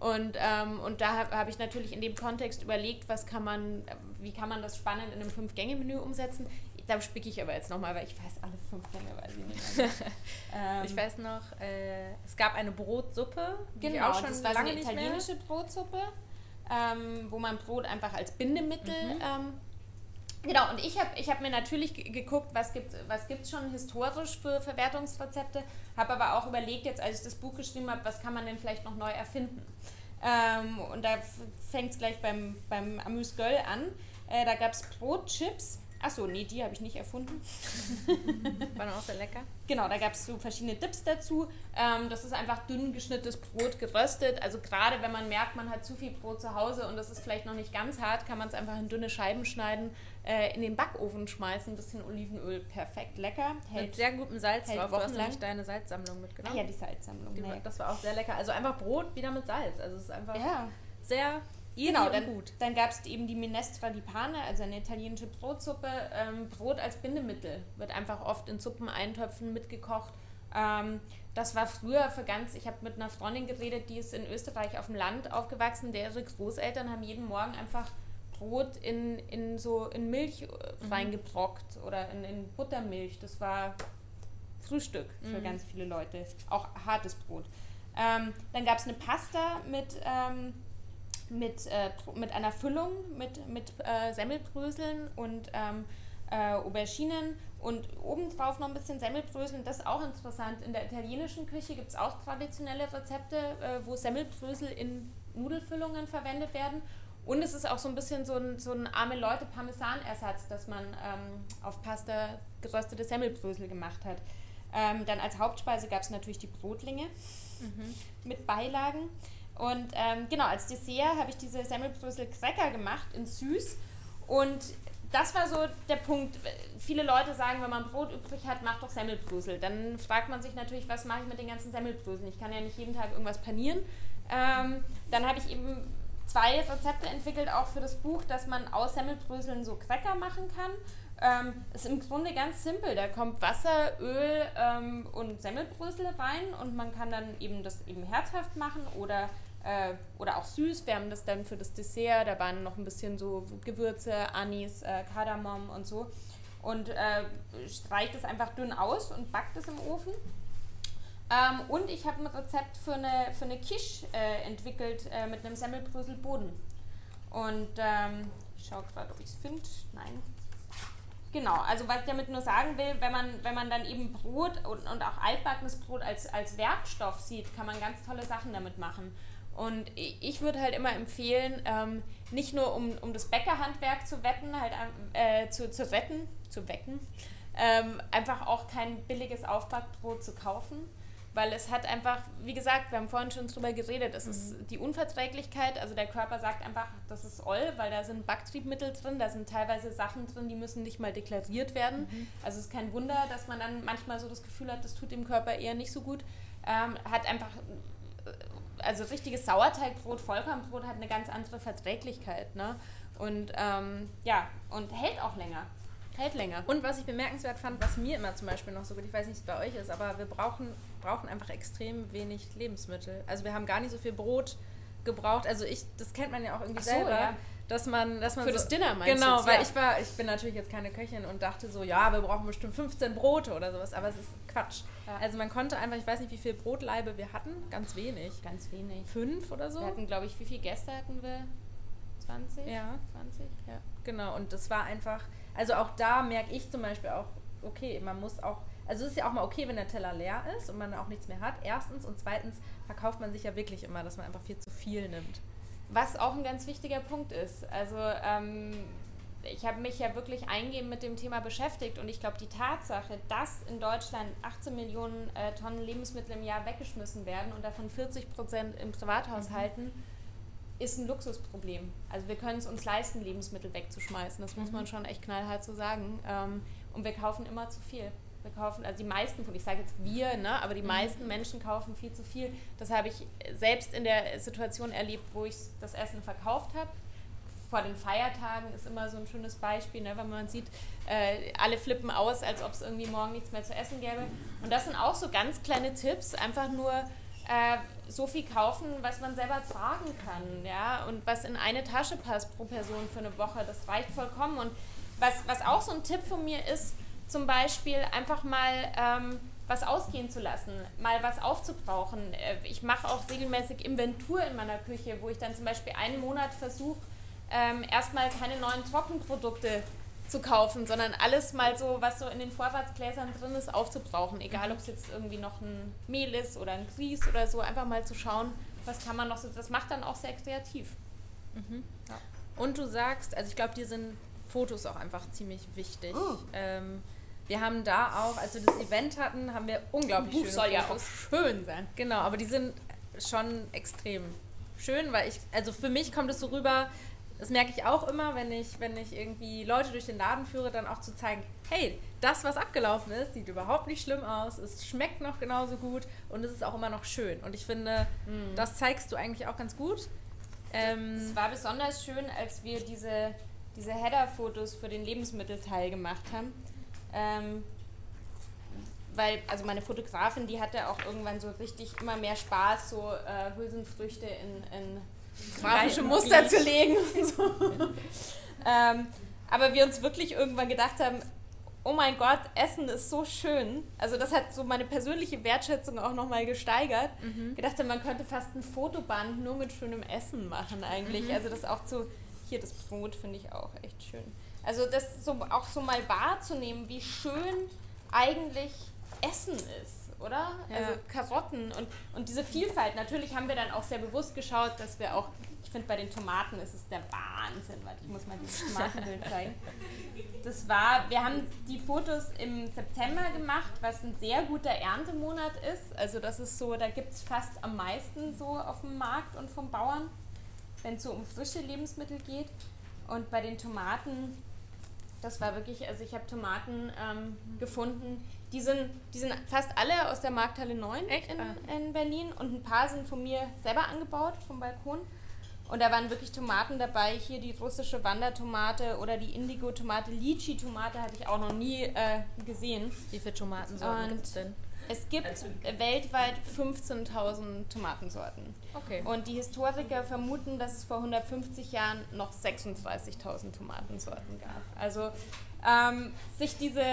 Und, ähm, und da habe hab ich natürlich in dem Kontext überlegt, was kann man, wie kann man das spannend in einem Fünf-Gänge-Menü umsetzen. Da spicke ich aber jetzt nochmal, weil ich weiß alle fünf Gänge, weiß ich nicht. <laughs> ähm, ich weiß noch, äh, es gab eine Brotsuppe, die genau, auch schon das war lange eine italienische Brotsuppe, ähm, wo man Brot einfach als Bindemittel mhm. Genau, und ich habe ich hab mir natürlich geguckt, was gibt es was gibt's schon historisch für Verwertungsrezepte, habe aber auch überlegt, jetzt als ich das Buch geschrieben habe, was kann man denn vielleicht noch neu erfinden. Ähm, und da fängt es gleich beim, beim Amüs-Göll an. Äh, da gab es Brotchips Achso, nee, die habe ich nicht erfunden. Waren auch sehr lecker. Genau, da gab es so verschiedene Dips dazu. Ähm, das ist einfach dünn geschnittenes Brot geröstet. Also gerade wenn man merkt, man hat zu viel Brot zu Hause und das ist vielleicht noch nicht ganz hart, kann man es einfach in dünne Scheiben schneiden, äh, in den Backofen schmeißen, ein bisschen Olivenöl, perfekt lecker. Hält, Mit sehr gutem Salz drauf. Du hast nämlich deine Salzsammlung mitgenommen. Ah, ja, die Salzsammlung. Die, nee. Das war auch sehr lecker. Also einfach Brot wieder mit Salz. Also es ist einfach ja. sehr genau, dann, gut. Dann gab es eben die Minestra di Pane, also eine italienische Brotsuppe. Ähm, Brot als Bindemittel wird einfach oft in Suppeneintöpfen mitgekocht. Ähm, das war früher für ganz, ich habe mit einer Freundin geredet, die ist in Österreich auf dem Land aufgewachsen. Deren Großeltern haben jeden Morgen einfach Brot in, in so in Milch äh, mhm. reingebrockt oder in, in Buttermilch. Das war Frühstück für mhm. ganz viele Leute. Auch hartes Brot. Ähm, dann gab es eine Pasta mit ähm, mit, äh, mit einer Füllung mit, mit äh, Semmelbröseln und ähm, äh, Auberginen und obendrauf noch ein bisschen Semmelbröseln. Das ist auch interessant. In der italienischen Küche gibt es auch traditionelle Rezepte, äh, wo Semmelbrösel in Nudelfüllungen verwendet werden. Und es ist auch so ein bisschen so ein, so ein arme Leute Parmesanersatz, dass man ähm, auf Pasta geröstete Semmelbrösel gemacht hat. Ähm, dann als Hauptspeise gab es natürlich die Brotlinge mhm. mit Beilagen. Und ähm, genau, als Dessert habe ich diese Semmelbrösel Cracker gemacht in süß. Und das war so der Punkt. Viele Leute sagen, wenn man Brot übrig hat, mach doch Semmelbrösel. Dann fragt man sich natürlich, was mache ich mit den ganzen Semmelbröseln? Ich kann ja nicht jeden Tag irgendwas panieren. Ähm, dann habe ich eben zwei Rezepte entwickelt, auch für das Buch, dass man aus Semmelbröseln so Cracker machen kann. Ähm, ist im Grunde ganz simpel. Da kommt Wasser, Öl ähm, und Semmelbrösel rein und man kann dann eben das eben herzhaft machen oder, äh, oder auch süß. Wir haben das dann für das Dessert. Da waren noch ein bisschen so Gewürze, Anis, äh, Kardamom und so. Und äh, streicht es einfach dünn aus und backt es im Ofen. Ähm, und ich habe ein Rezept für eine, für eine Quiche äh, entwickelt äh, mit einem Semmelbröselboden. Und ähm, ich schaue gerade, ob ich es finde. Nein, Genau, also was ich damit nur sagen will, wenn man, wenn man dann eben Brot und, und auch altbackenes Brot als, als Werkstoff sieht, kann man ganz tolle Sachen damit machen. Und ich würde halt immer empfehlen, ähm, nicht nur um, um das Bäckerhandwerk zu wetten, halt äh, zu, zu retten, zu wecken, ähm, einfach auch kein billiges Aufbackbrot zu kaufen, weil es hat einfach, wie gesagt, wir haben vorhin schon drüber geredet, es mhm. ist die Unverträglichkeit, also der Körper sagt einfach, das ist Oll, weil da sind Backtriebmittel drin, da sind teilweise Sachen drin, die müssen nicht mal deklariert werden. Mhm. Also es ist kein Wunder, dass man dann manchmal so das Gefühl hat, das tut dem Körper eher nicht so gut. Ähm, hat einfach, also richtiges Sauerteigbrot, Vollkornbrot hat eine ganz andere Verträglichkeit. Ne? Und ähm, ja, und hält auch länger. Hält länger. Und was ich bemerkenswert fand, was mir immer zum Beispiel noch so gut, ich weiß nicht, wie es bei euch ist, aber wir brauchen, brauchen einfach extrem wenig Lebensmittel. Also wir haben gar nicht so viel Brot gebraucht. Also ich, das kennt man ja auch irgendwie so, selber. Ja. Dass man, dass man Für so, das Dinner meinst Genau, jetzt, weil ja. ich war, ich bin natürlich jetzt keine Köchin und dachte so, ja, wir brauchen bestimmt 15 Brote oder sowas, aber es ist Quatsch. Ja. Also man konnte einfach, ich weiß nicht, wie viel Brotleibe wir hatten, ganz wenig. Ganz wenig. Fünf oder so? Wir hatten, glaube ich, wie viele Gäste hatten wir? 20? Ja. 20? Ja. Genau, und das war einfach, also auch da merke ich zum Beispiel auch, okay, man muss auch, also es ist ja auch mal okay, wenn der Teller leer ist und man auch nichts mehr hat. Erstens und zweitens verkauft man sich ja wirklich immer, dass man einfach viel zu viel nimmt. Was auch ein ganz wichtiger Punkt ist. Also ähm, ich habe mich ja wirklich eingehend mit dem Thema beschäftigt und ich glaube, die Tatsache, dass in Deutschland 18 Millionen äh, Tonnen Lebensmittel im Jahr weggeschmissen werden und davon 40 Prozent im Privathaushalten, mhm ist ein Luxusproblem. Also wir können es uns leisten, Lebensmittel wegzuschmeißen. Das muss man mhm. schon echt knallhart so sagen. Ähm, und wir kaufen immer zu viel. Wir kaufen, also die meisten von, ich sage jetzt wir, ne, aber die mhm. meisten Menschen kaufen viel zu viel. Das habe ich selbst in der Situation erlebt, wo ich das Essen verkauft habe. Vor den Feiertagen ist immer so ein schönes Beispiel, ne, wenn man sieht, äh, alle flippen aus, als ob es irgendwie morgen nichts mehr zu essen gäbe. Und das sind auch so ganz kleine Tipps, einfach nur äh, so viel kaufen, was man selber tragen kann, ja, und was in eine Tasche passt pro Person für eine Woche. Das reicht vollkommen. Und was, was auch so ein Tipp von mir ist, zum Beispiel einfach mal ähm, was ausgehen zu lassen, mal was aufzubrauchen. Äh, ich mache auch regelmäßig Inventur in meiner Küche, wo ich dann zum Beispiel einen Monat versuche, ähm, erstmal keine neuen Trockenprodukte zu kaufen, sondern alles mal so, was so in den Vorratsgläsern drin ist, aufzubrauchen. Egal, ob es jetzt irgendwie noch ein Mehl ist oder ein Grieß oder so, einfach mal zu schauen, was kann man noch so. Das macht dann auch sehr kreativ. Mhm. Ja. Und du sagst, also ich glaube, dir sind Fotos auch einfach ziemlich wichtig. Oh. Ähm, wir haben da auch, als wir das Event hatten, haben wir unglaublich Buch schöne soll Fotos. ja auch schön sein. Genau, aber die sind schon extrem schön, weil ich, also für mich kommt es so rüber, das merke ich auch immer, wenn ich, wenn ich irgendwie Leute durch den Laden führe, dann auch zu zeigen, hey, das, was abgelaufen ist, sieht überhaupt nicht schlimm aus, es schmeckt noch genauso gut und es ist auch immer noch schön. Und ich finde, mhm. das zeigst du eigentlich auch ganz gut. Ähm, es war besonders schön, als wir diese, diese Header-Fotos für den Lebensmittelteil gemacht haben. Ähm, weil, also meine Fotografin, die hatte auch irgendwann so richtig immer mehr Spaß, so äh, Hülsenfrüchte in, in grafische Muster zu legen. So. ähm, aber wir uns wirklich irgendwann gedacht haben, oh mein Gott, Essen ist so schön. Also das hat so meine persönliche Wertschätzung auch nochmal gesteigert. Mhm. Gedacht haben, man könnte fast ein Fotoband nur mit schönem Essen machen eigentlich. Mhm. Also das auch zu, hier das Brot finde ich auch echt schön. Also das so auch so mal wahrzunehmen, wie schön eigentlich Essen ist oder? Ja. Also Karotten und, und diese Vielfalt. Natürlich haben wir dann auch sehr bewusst geschaut, dass wir auch, ich finde bei den Tomaten ist es der Wahnsinn, weil ich muss mal dieses Tomatenbild <laughs> zeigen. Das war, wir haben die Fotos im September gemacht, was ein sehr guter Erntemonat ist. Also das ist so, da gibt es fast am meisten so auf dem Markt und vom Bauern, wenn es so um frische Lebensmittel geht. Und bei den Tomaten, das war wirklich, also ich habe Tomaten ähm, gefunden, die sind, die sind fast alle aus der Markthalle 9 Echt? in, Ah. in Berlin und ein paar sind von mir selber angebaut, vom Balkon. Und da waren wirklich Tomaten dabei, hier die russische Wandertomate oder die Indigo-Tomate, Lychee-Tomate hatte ich auch noch nie äh, gesehen. Wie viele Tomatensorten gibt es denn? Es gibt weltweit 15.000 Tomatensorten. Okay. Und die Historiker vermuten, dass es vor 150 Jahren noch 36.000 Tomatensorten gab. Also ähm, sich, diese,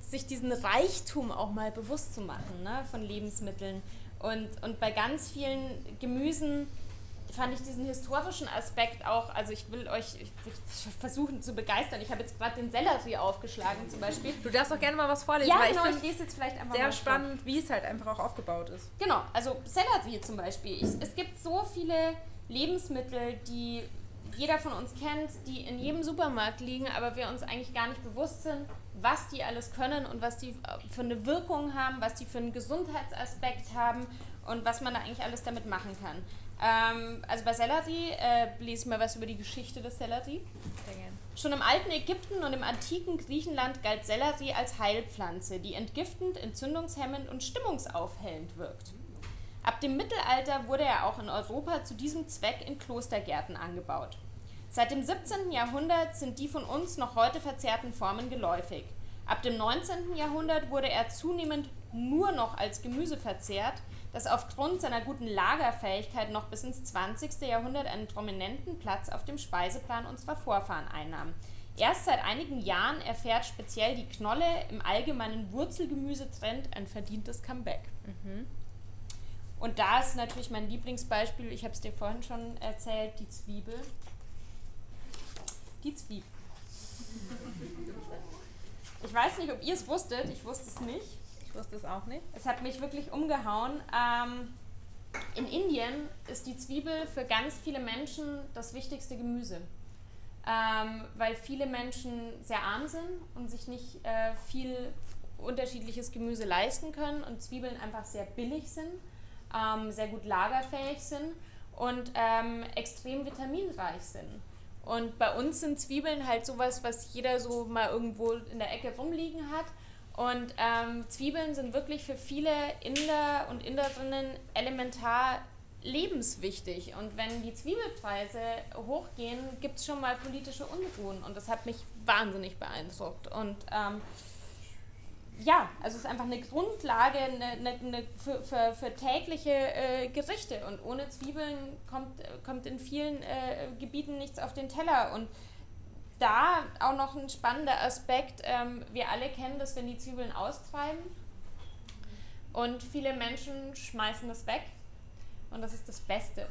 sich diesen Reichtum auch mal bewusst zu machen ne, von Lebensmitteln. Und, und bei ganz vielen Gemüsen fand ich diesen historischen Aspekt auch, also ich will euch ich will versuchen zu begeistern. Ich habe jetzt gerade den Sellerie aufgeschlagen zum Beispiel. Du darfst auch gerne mal was vorlesen, Ja, weil genau, ich ich lese jetzt vielleicht einfach sehr mal vor. spannend, wie es halt einfach auch aufgebaut ist. Genau, also Sellerie zum Beispiel. Ich, es gibt so viele Lebensmittel, die jeder von uns kennt, die in jedem Supermarkt liegen, aber wir uns eigentlich gar nicht bewusst sind, was die alles können und was die für eine Wirkung haben, was die für einen Gesundheitsaspekt haben und was man da eigentlich alles damit machen kann. Ähm, also bei Sellerie äh, lese ich mal was über die Geschichte des gerne. Schon im alten Ägypten und im antiken Griechenland galt Sellerie als Heilpflanze, die entgiftend, entzündungshemmend und stimmungsaufhellend wirkt. Ab dem Mittelalter wurde er auch in Europa zu diesem Zweck in Klostergärten angebaut. Seit dem 17. Jahrhundert sind die von uns noch heute verzehrten Formen geläufig. Ab dem 19. Jahrhundert wurde er zunehmend nur noch als Gemüse verzehrt, das aufgrund seiner guten Lagerfähigkeit noch bis ins 20. Jahrhundert einen prominenten Platz auf dem Speiseplan unserer Vorfahren einnahm. Erst seit einigen Jahren erfährt speziell die Knolle im allgemeinen Wurzelgemüsetrend ein verdientes Comeback. Und da ist natürlich mein Lieblingsbeispiel, ich habe es dir vorhin schon erzählt, die Zwiebel. Die Zwiebel. Ich weiß nicht, ob ihr es wusstet, ich wusste es nicht. Wusste es auch nicht. Es hat mich wirklich umgehauen. Ähm, in Indien ist die Zwiebel für ganz viele Menschen das wichtigste Gemüse. Ähm, weil viele Menschen sehr arm sind und sich nicht äh, viel unterschiedliches Gemüse leisten können und Zwiebeln einfach sehr billig sind, ähm, sehr gut lagerfähig sind und ähm, extrem vitaminreich sind. Und bei uns sind Zwiebeln halt sowas, was jeder so mal irgendwo in der Ecke rumliegen hat. Und ähm, Zwiebeln sind wirklich für viele Inder und Inderinnen elementar lebenswichtig. Und wenn die Zwiebelpreise hochgehen, gibt es schon mal politische Unruhen. Und das hat mich wahnsinnig beeindruckt. Und ähm, ja, also es ist einfach eine Grundlage eine, eine, eine für, für, für tägliche äh, Gerichte. Und ohne Zwiebeln kommt, äh, kommt in vielen äh, Gebieten nichts auf den Teller. Und da auch noch ein spannender Aspekt. Ähm, wir alle kennen das, wenn die Zwiebeln austreiben. Und viele Menschen schmeißen das weg. Und das ist das Beste.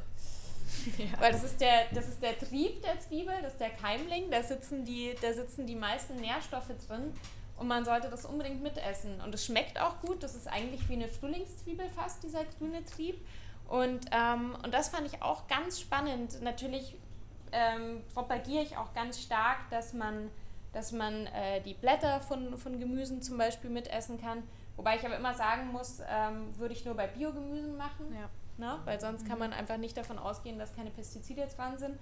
<laughs> Weil das ist, der, das ist der Trieb der Zwiebel, das ist der Keimling, da sitzen, die, da sitzen die meisten Nährstoffe drin und man sollte das unbedingt mitessen. Und es schmeckt auch gut, das ist eigentlich wie eine Frühlingszwiebel fast, dieser grüne Trieb. Und, ähm, und das fand ich auch ganz spannend. Natürlich ähm, propagiere ich auch ganz stark, dass man, dass man äh, die Blätter von, von Gemüsen zum Beispiel mitessen kann. Wobei ich aber immer sagen muss, ähm, würde ich nur bei Biogemüsen machen. Ja. Ne? Weil sonst kann man einfach nicht davon ausgehen, dass keine Pestizide dran sind.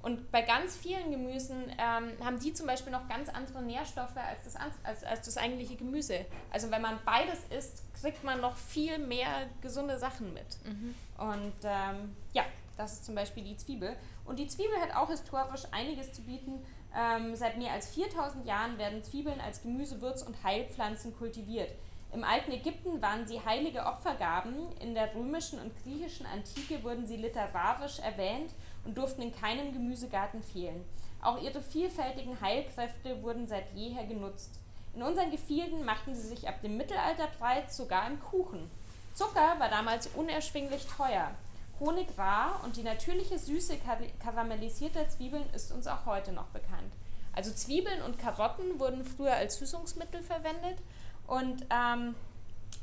Und bei ganz vielen Gemüsen ähm, haben die zum Beispiel noch ganz andere Nährstoffe als das, als, als das eigentliche Gemüse. Also wenn man beides isst, kriegt man noch viel mehr gesunde Sachen mit. Und ähm, ja, das ist zum Beispiel die Zwiebel. Und die Zwiebel hat auch historisch einiges zu bieten. Ähm, seit mehr als 4000 Jahren werden Zwiebeln als Gemüse, Würz- und Heilpflanzen kultiviert. Im alten Ägypten waren sie heilige Opfergaben, in der römischen und griechischen Antike wurden sie literarisch erwähnt und durften in keinem Gemüsegarten fehlen. Auch ihre vielfältigen Heilkräfte wurden seit jeher genutzt. In unseren Gefilden machten sie sich ab dem Mittelalter breit, sogar im Kuchen. Zucker war damals unerschwinglich teuer. Honig rar und die natürliche Süße kar- karamellisierter Zwiebeln ist uns auch heute noch bekannt. Also Zwiebeln und Karotten wurden früher als Süßungsmittel verwendet und ähm,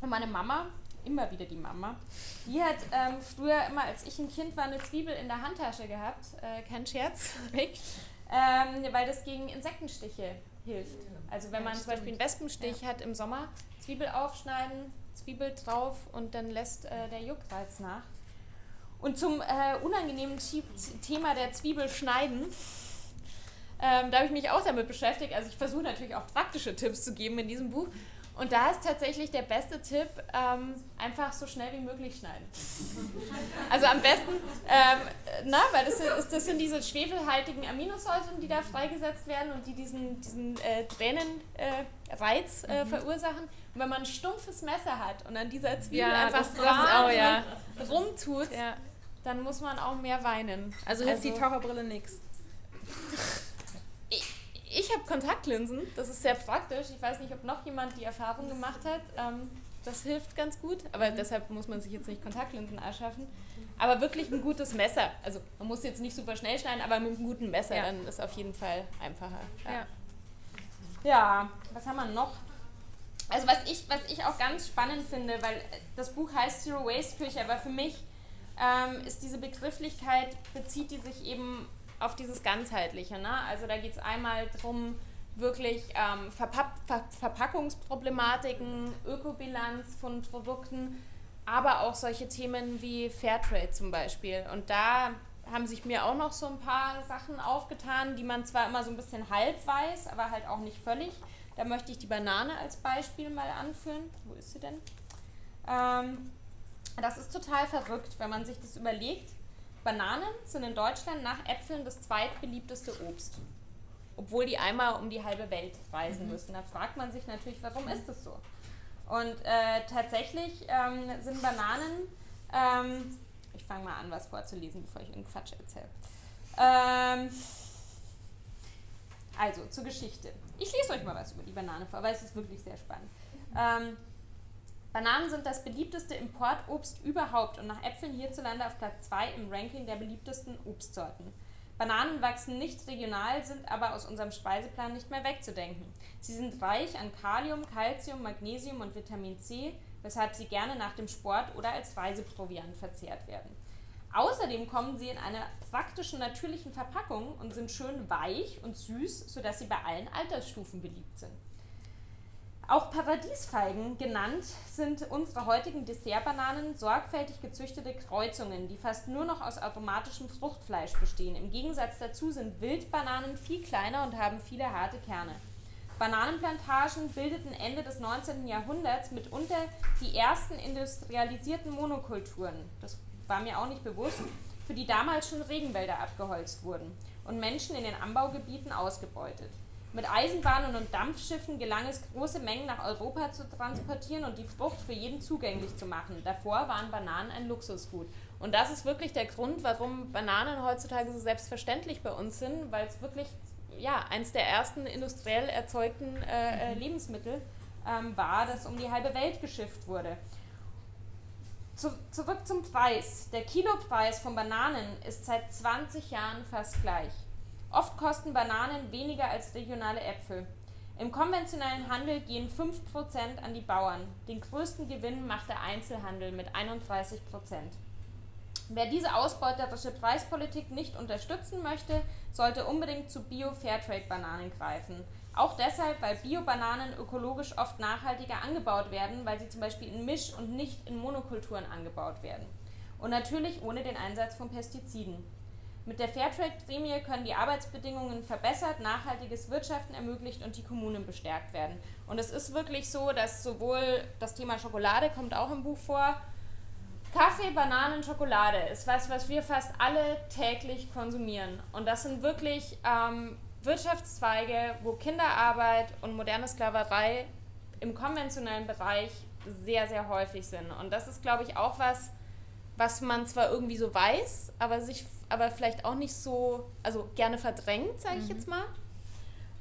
meine Mama immer wieder die Mama, die hat ähm, früher immer, als ich ein Kind war, eine Zwiebel in der Handtasche gehabt. Äh, kein Scherz, <laughs> ähm, weil das gegen Insektenstiche hilft. Also wenn man zum Beispiel einen Wespenstich ja. hat im Sommer, Zwiebel aufschneiden, Zwiebel drauf und dann lässt äh, der Juckreiz nach. Und zum äh, unangenehmen Thema der Zwiebel schneiden, ähm, da habe ich mich auch damit beschäftigt. Also ich versuche natürlich auch praktische Tipps zu geben in diesem Buch. Und da ist tatsächlich der beste Tipp, ähm, einfach so schnell wie möglich schneiden. <laughs> Also am besten, ähm, na, weil das, ist, das sind diese schwefelhaltigen Aminosäuren, die da freigesetzt werden und die diesen, diesen äh, Tränenreiz äh, äh, verursachen. Wenn man ein stumpfes Messer hat und an dieser Zwiebel ja, einfach auch, ja. rumtut, ja. dann muss man auch mehr weinen. Also hilft also, die Taucherbrille nichts ich habe Kontaktlinsen, das ist sehr praktisch. Ich weiß nicht, ob noch jemand die Erfahrung gemacht hat. Ähm, das hilft ganz gut, aber deshalb muss man sich jetzt nicht Kontaktlinsen erschaffen. Aber wirklich ein gutes Messer. Also man muss jetzt nicht super schnell schneiden, aber mit einem guten Messer, ja. dann ist auf jeden Fall einfacher. Ja. ja. ja, was haben wir noch? Also was ich, was ich auch ganz spannend finde, weil das Buch heißt Zero Waste Küche, aber für mich ähm, ist diese Begrifflichkeit, bezieht die sich eben auf dieses Ganzheitliche. Ne? Also da geht es einmal darum, wirklich ähm, Verpack Ver Verpackungsproblematiken, Ökobilanz von Produkten, aber auch solche Themen wie Fairtrade zum Beispiel. Und da haben sich mir auch noch so ein paar Sachen aufgetan, die man zwar immer so ein bisschen halb weiß, aber halt auch nicht völlig. Da möchte ich die Banane als Beispiel mal anführen. Wo ist sie denn? Ähm, das ist total verrückt, wenn man sich das überlegt. Bananen sind in Deutschland nach Äpfeln das zweitbeliebteste Obst. Obwohl die einmal um die halbe Welt reisen mhm. müssen. Da fragt man sich natürlich, warum ist das so? Und äh, tatsächlich ähm, sind Bananen, ähm, ich fange mal an, was vorzulesen, bevor ich irgendeinen Quatsch erzähle. Ähm, also zur Geschichte. Ich lese euch mal was über die Banane vor, weil es ist wirklich sehr spannend. Ähm, Bananen sind das beliebteste Importobst überhaupt und nach Äpfeln hierzulande auf Platz 2 im Ranking der beliebtesten Obstsorten. Bananen wachsen nicht regional, sind aber aus unserem Speiseplan nicht mehr wegzudenken. Sie sind reich an Kalium, Calcium, Magnesium und Vitamin C, weshalb sie gerne nach dem Sport oder als Reiseproviant verzehrt werden. Außerdem kommen sie in einer praktischen natürlichen Verpackung und sind schön weich und süß, sodass sie bei allen Altersstufen beliebt sind. Auch Paradiesfeigen genannt sind unsere heutigen Dessertbananen sorgfältig gezüchtete Kreuzungen, die fast nur noch aus aromatischem Fruchtfleisch bestehen. Im Gegensatz dazu sind Wildbananen viel kleiner und haben viele harte Kerne. Bananenplantagen bildeten Ende des 19. Jahrhunderts mitunter die ersten industrialisierten Monokulturen. Das war mir auch nicht bewusst, für die damals schon Regenwälder abgeholzt wurden und Menschen in den Anbaugebieten ausgebeutet. Mit Eisenbahnen und Dampfschiffen gelang es, große Mengen nach Europa zu transportieren und die Frucht für jeden zugänglich zu machen. Davor waren Bananen ein Luxusgut. Und das ist wirklich der Grund, warum Bananen heutzutage so selbstverständlich bei uns sind, weil es wirklich ja, eins der ersten industriell erzeugten äh, äh, Lebensmittel ähm, war, das um die halbe Welt geschifft wurde. Zu, zurück zum Preis. Der Kilopreis von Bananen ist seit 20 Jahren fast gleich. Oft kosten Bananen weniger als regionale Äpfel. Im konventionellen Handel gehen 5% an die Bauern. Den größten Gewinn macht der Einzelhandel mit 31%. Wer diese ausbeuterische Preispolitik nicht unterstützen möchte, sollte unbedingt zu Bio-Fairtrade-Bananen greifen. Auch deshalb, weil Bio-Bananen ökologisch oft nachhaltiger angebaut werden, weil sie zum Beispiel in Misch- und nicht in Monokulturen angebaut werden. Und natürlich ohne den Einsatz von Pestiziden. Mit der Fairtrade-Prämie können die Arbeitsbedingungen verbessert, nachhaltiges Wirtschaften ermöglicht und die Kommunen bestärkt werden. Und es ist wirklich so, dass sowohl das Thema Schokolade kommt auch im Buch vor, Kaffee, Bananen, Schokolade ist was, was wir fast alle täglich konsumieren. Und das sind wirklich ähm, Wirtschaftszweige, wo Kinderarbeit und moderne Sklaverei im konventionellen Bereich sehr, sehr häufig sind. Und das ist, glaube ich, auch was, was man zwar irgendwie so weiß, aber sich aber vielleicht auch nicht so, also gerne verdrängt, sage ich mhm. jetzt mal.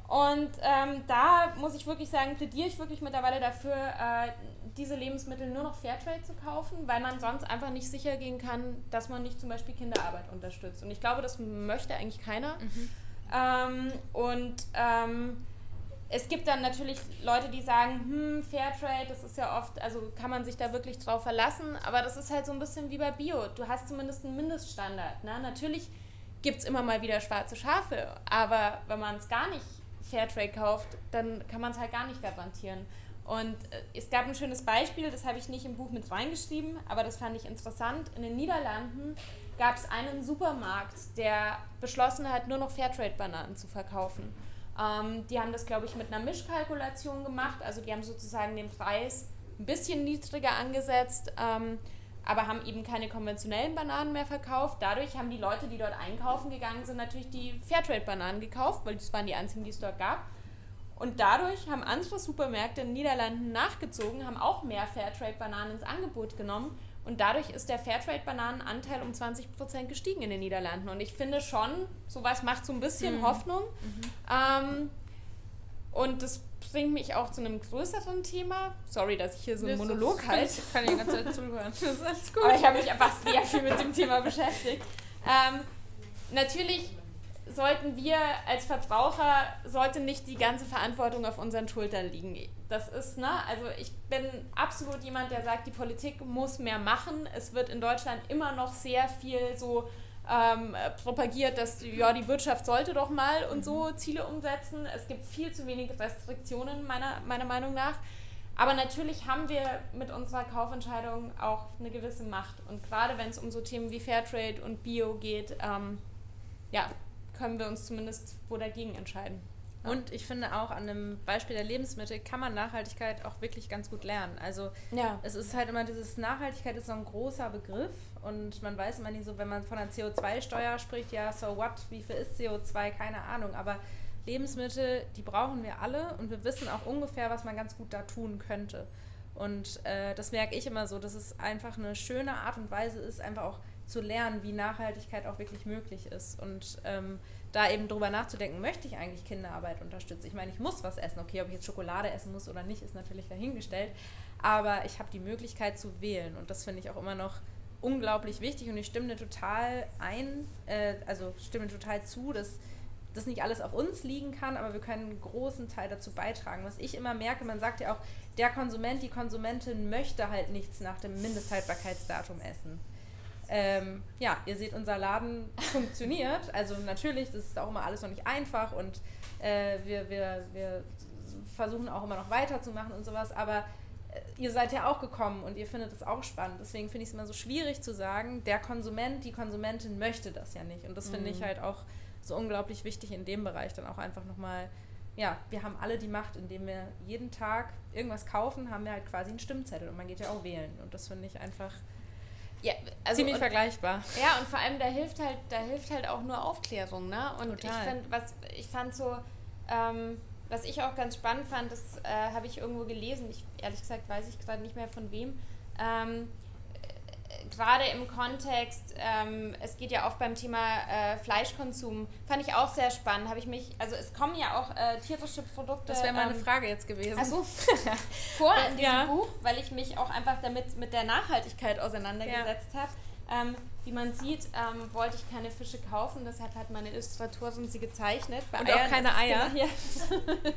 Und ähm, da muss ich wirklich sagen, plädiere ich wirklich mittlerweile dafür, äh, diese Lebensmittel nur noch Fairtrade zu kaufen, weil man sonst einfach nicht sicher gehen kann, dass man nicht zum Beispiel Kinderarbeit unterstützt. Und ich glaube, das möchte eigentlich keiner. Mhm. Ähm, und ähm, es gibt dann natürlich Leute, die sagen, hm, Fairtrade, das ist ja oft, also kann man sich da wirklich drauf verlassen, aber das ist halt so ein bisschen wie bei Bio. Du hast zumindest einen Mindeststandard. Ne? Natürlich gibt es immer mal wieder schwarze Schafe, aber wenn man es gar nicht Fairtrade kauft, dann kann man es halt gar nicht garantieren. Und äh, es gab ein schönes Beispiel, das habe ich nicht im Buch mit reingeschrieben, aber das fand ich interessant. In den Niederlanden gab es einen Supermarkt, der beschlossen hat, nur noch Fairtrade-Bananen zu verkaufen. Ähm, die haben das, glaube ich, mit einer Mischkalkulation gemacht. Also die haben sozusagen den Preis ein bisschen niedriger angesetzt, ähm, aber haben eben keine konventionellen Bananen mehr verkauft. Dadurch haben die Leute, die dort einkaufen gegangen sind, natürlich die Fairtrade-Bananen gekauft, weil das waren die einzigen, die es dort gab. Und dadurch haben andere Supermärkte in den Niederlanden nachgezogen, haben auch mehr Fairtrade-Bananen ins Angebot genommen. Und dadurch ist der Fairtrade-Bananenanteil um 20% gestiegen in den Niederlanden. Und ich finde schon, sowas macht so ein bisschen mhm. Hoffnung. Mhm. Ähm, und das bringt mich auch zu einem größeren Thema. Sorry, dass ich hier so einen Monolog halte. Ich kann die ganze Zeit zuhören. <laughs> Das ist alles gut. Aber ich habe mich einfach sehr viel mit dem Thema beschäftigt. Ähm, natürlich sollten wir als Verbraucher, sollte nicht die ganze Verantwortung auf unseren Schultern liegen. Das ist, ne, also ich bin absolut jemand, der sagt, die Politik muss mehr machen. Es wird in Deutschland immer noch sehr viel so ähm, propagiert, dass ja, die Wirtschaft sollte doch mal und so mhm. Ziele umsetzen. Es gibt viel zu wenig Restriktionen, meiner, meiner Meinung nach. Aber natürlich haben wir mit unserer Kaufentscheidung auch eine gewisse Macht. Und gerade wenn es um so Themen wie Fairtrade und Bio geht, ähm, ja, können wir uns zumindest wo dagegen entscheiden. Ja. Und ich finde auch an dem Beispiel der Lebensmittel kann man Nachhaltigkeit auch wirklich ganz gut lernen. Also ja. es ist halt immer dieses Nachhaltigkeit ist so ein großer Begriff und man weiß immer nicht so, wenn man von einer CO2-Steuer spricht, ja, so what, wie viel ist CO2, keine Ahnung, aber Lebensmittel, die brauchen wir alle und wir wissen auch ungefähr, was man ganz gut da tun könnte. Und äh, das merke ich immer so, dass es einfach eine schöne Art und Weise ist, einfach auch zu lernen, wie Nachhaltigkeit auch wirklich möglich ist. Und ähm, da eben drüber nachzudenken, möchte ich eigentlich Kinderarbeit unterstützen? Ich meine, ich muss was essen. Okay, ob ich jetzt Schokolade essen muss oder nicht, ist natürlich dahingestellt. Aber ich habe die Möglichkeit zu wählen. Und das finde ich auch immer noch unglaublich wichtig. Und ich stimme total ein, äh, also stimme total zu, dass das nicht alles auf uns liegen kann, aber wir können einen großen Teil dazu beitragen. Was ich immer merke, man sagt ja auch, der Konsument, die Konsumentin möchte halt nichts nach dem Mindesthaltbarkeitsdatum essen. Ähm, ja, ihr seht, unser Laden funktioniert. Also natürlich, das ist auch immer alles noch nicht einfach und äh, wir, wir, wir versuchen auch immer noch weiterzumachen und sowas, aber äh, ihr seid ja auch gekommen und ihr findet es auch spannend. Deswegen finde ich es immer so schwierig zu sagen, der Konsument, die Konsumentin möchte das ja nicht. Und das finde ich mhm. halt auch so unglaublich wichtig in dem Bereich dann auch einfach nochmal, ja, wir haben alle die Macht, indem wir jeden Tag irgendwas kaufen, haben wir halt quasi einen Stimmzettel und man geht ja auch wählen. Und das finde ich einfach ja, also ziemlich und, vergleichbar. Ja, und vor allem da hilft halt, da hilft halt auch nur Aufklärung, ne? Und Total. ich fand, was ich fand so, ähm, was ich auch ganz spannend fand, das äh, habe ich irgendwo gelesen, ich ehrlich gesagt weiß ich gerade nicht mehr von wem. Ähm, gerade im Kontext, ähm, es geht ja oft beim Thema äh, Fleischkonsum, fand ich auch sehr spannend. Habe ich mich, also es kommen ja auch äh, tierische Produkte. Das wäre meine ähm, Frage jetzt gewesen. Also <laughs> vor in diesem ja. Buch, weil ich mich auch einfach damit mit der Nachhaltigkeit auseinandergesetzt ja. habe. Ähm, wie man sieht, ähm, wollte ich keine Fische kaufen, deshalb hat meine Illustratorin sie gezeichnet. Bei Und Eiern auch keine Eier. Genau, <laughs>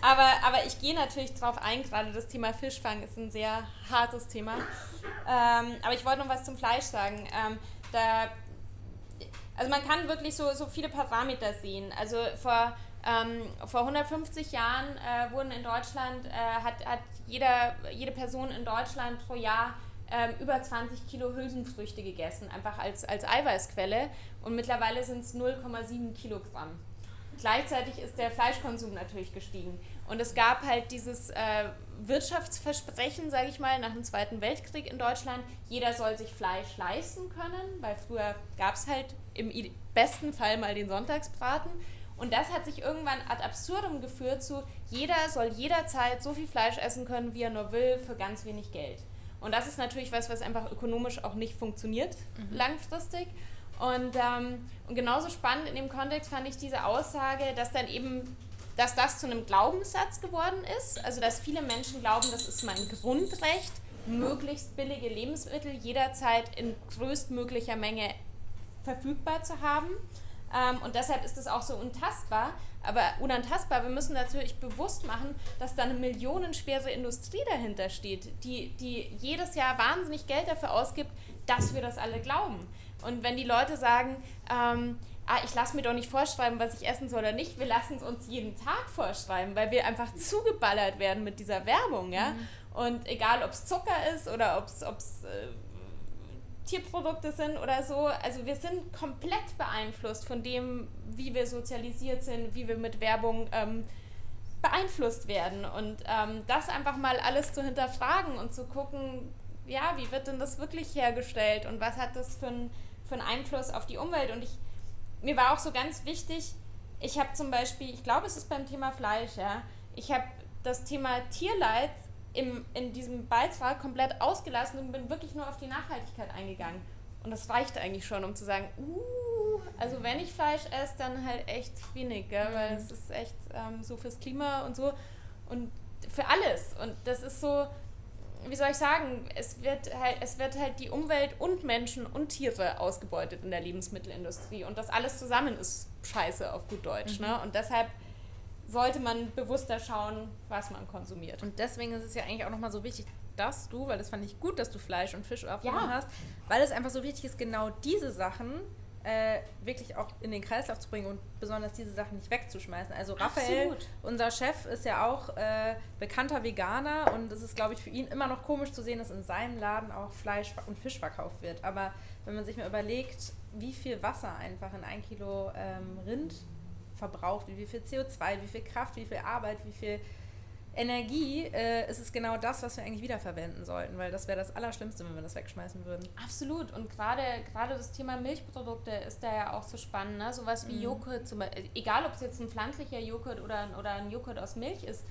aber, aber ich gehe natürlich drauf ein, gerade das Thema Fischfang ist ein sehr hartes Thema. Ähm, aber ich wollte noch was zum Fleisch sagen. Ähm, da, also man kann wirklich so, so viele Parameter sehen. Also vor, ähm, vor 150 Jahren äh, wurden in Deutschland, äh, hat, hat jeder, jede Person in Deutschland pro Jahr ähm, über 20 Kilo Hülsenfrüchte gegessen, einfach als, als Eiweißquelle. Und mittlerweile sind es 0,7 Kilogramm. Gleichzeitig ist der Fleischkonsum natürlich gestiegen. Und es gab halt dieses äh, Wirtschaftsversprechen, sage ich mal, nach dem Zweiten Weltkrieg in Deutschland, jeder soll sich Fleisch leisten können, weil früher gab es halt im besten Fall mal den Sonntagsbraten. Und das hat sich irgendwann ad absurdum geführt zu, jeder soll jederzeit so viel Fleisch essen können, wie er nur will, für ganz wenig Geld. Und das ist natürlich was, was einfach ökonomisch auch nicht funktioniert mhm. langfristig. Und, ähm, und genauso spannend in dem Kontext fand ich diese Aussage, dass dann eben, dass das zu einem Glaubenssatz geworden ist. Also dass viele Menschen glauben, das ist mein Grundrecht, möglichst billige Lebensmittel jederzeit in größtmöglicher Menge verfügbar zu haben. Ähm, und deshalb ist es auch so untastbar. Aber unantastbar, wir müssen natürlich bewusst machen, dass da eine millionenschwere Industrie dahinter steht, die, die jedes Jahr wahnsinnig Geld dafür ausgibt, dass wir das alle glauben. Und wenn die Leute sagen, ähm, ah, ich lasse mir doch nicht vorschreiben, was ich essen soll oder nicht, wir lassen es uns jeden Tag vorschreiben, weil wir einfach zugeballert werden mit dieser Werbung, ja. Mhm. Und egal, ob es Zucker ist oder ob es Tierprodukte sind oder so, also wir sind komplett beeinflusst von dem, wie wir sozialisiert sind, wie wir mit Werbung ähm, beeinflusst werden. Und ähm, das einfach mal alles zu hinterfragen und zu gucken, ja, wie wird denn das wirklich hergestellt und was hat das für, ein, für einen Einfluss auf die Umwelt? Und ich, mir war auch so ganz wichtig, ich habe zum Beispiel, ich glaube, es ist beim Thema Fleisch, ja, ich habe das Thema Tierleid im, in diesem Beitrag komplett ausgelassen und bin wirklich nur auf die Nachhaltigkeit eingegangen. Und das reicht eigentlich schon, um zu sagen, uh, also wenn ich Fleisch esse, dann halt echt wenig, gell? weil mhm. es ist echt ähm, so fürs Klima und so und für alles. Und das ist so, wie soll ich sagen, es wird halt, es wird halt die Umwelt und Menschen und Tiere ausgebeutet in der Lebensmittelindustrie. Und das alles zusammen ist scheiße auf gut Deutsch. Mhm. Ne? Und deshalb sollte man bewusster schauen, was man konsumiert. Und deswegen ist es ja eigentlich auch nochmal so wichtig, dass du, weil das fand ich gut, dass du Fleisch und Fisch aufgenommen ja. hast, weil es einfach so wichtig ist, genau diese Sachen äh, wirklich auch in den Kreislauf zu bringen und besonders diese Sachen nicht wegzuschmeißen. Also Raphael, Absolut. unser Chef, ist ja auch äh, bekannter Veganer und es ist, glaube ich, für ihn immer noch komisch zu sehen, dass in seinem Laden auch Fleisch und Fisch verkauft wird. Aber wenn man sich mal überlegt, wie viel Wasser einfach in ein Kilo ähm, Rind verbraucht, wie viel CO2, wie viel Kraft, wie viel Arbeit, wie viel Energie äh, ist es genau das, was wir eigentlich wiederverwenden sollten, weil das wäre das Allerschlimmste, wenn wir das wegschmeißen würden. Absolut. Und gerade das Thema Milchprodukte ist da ja auch so spannend. Ne? Sowas wie mhm. Joghurt, zum Beispiel, egal ob es jetzt ein pflanzlicher Joghurt oder, oder ein Joghurt aus Milch ist.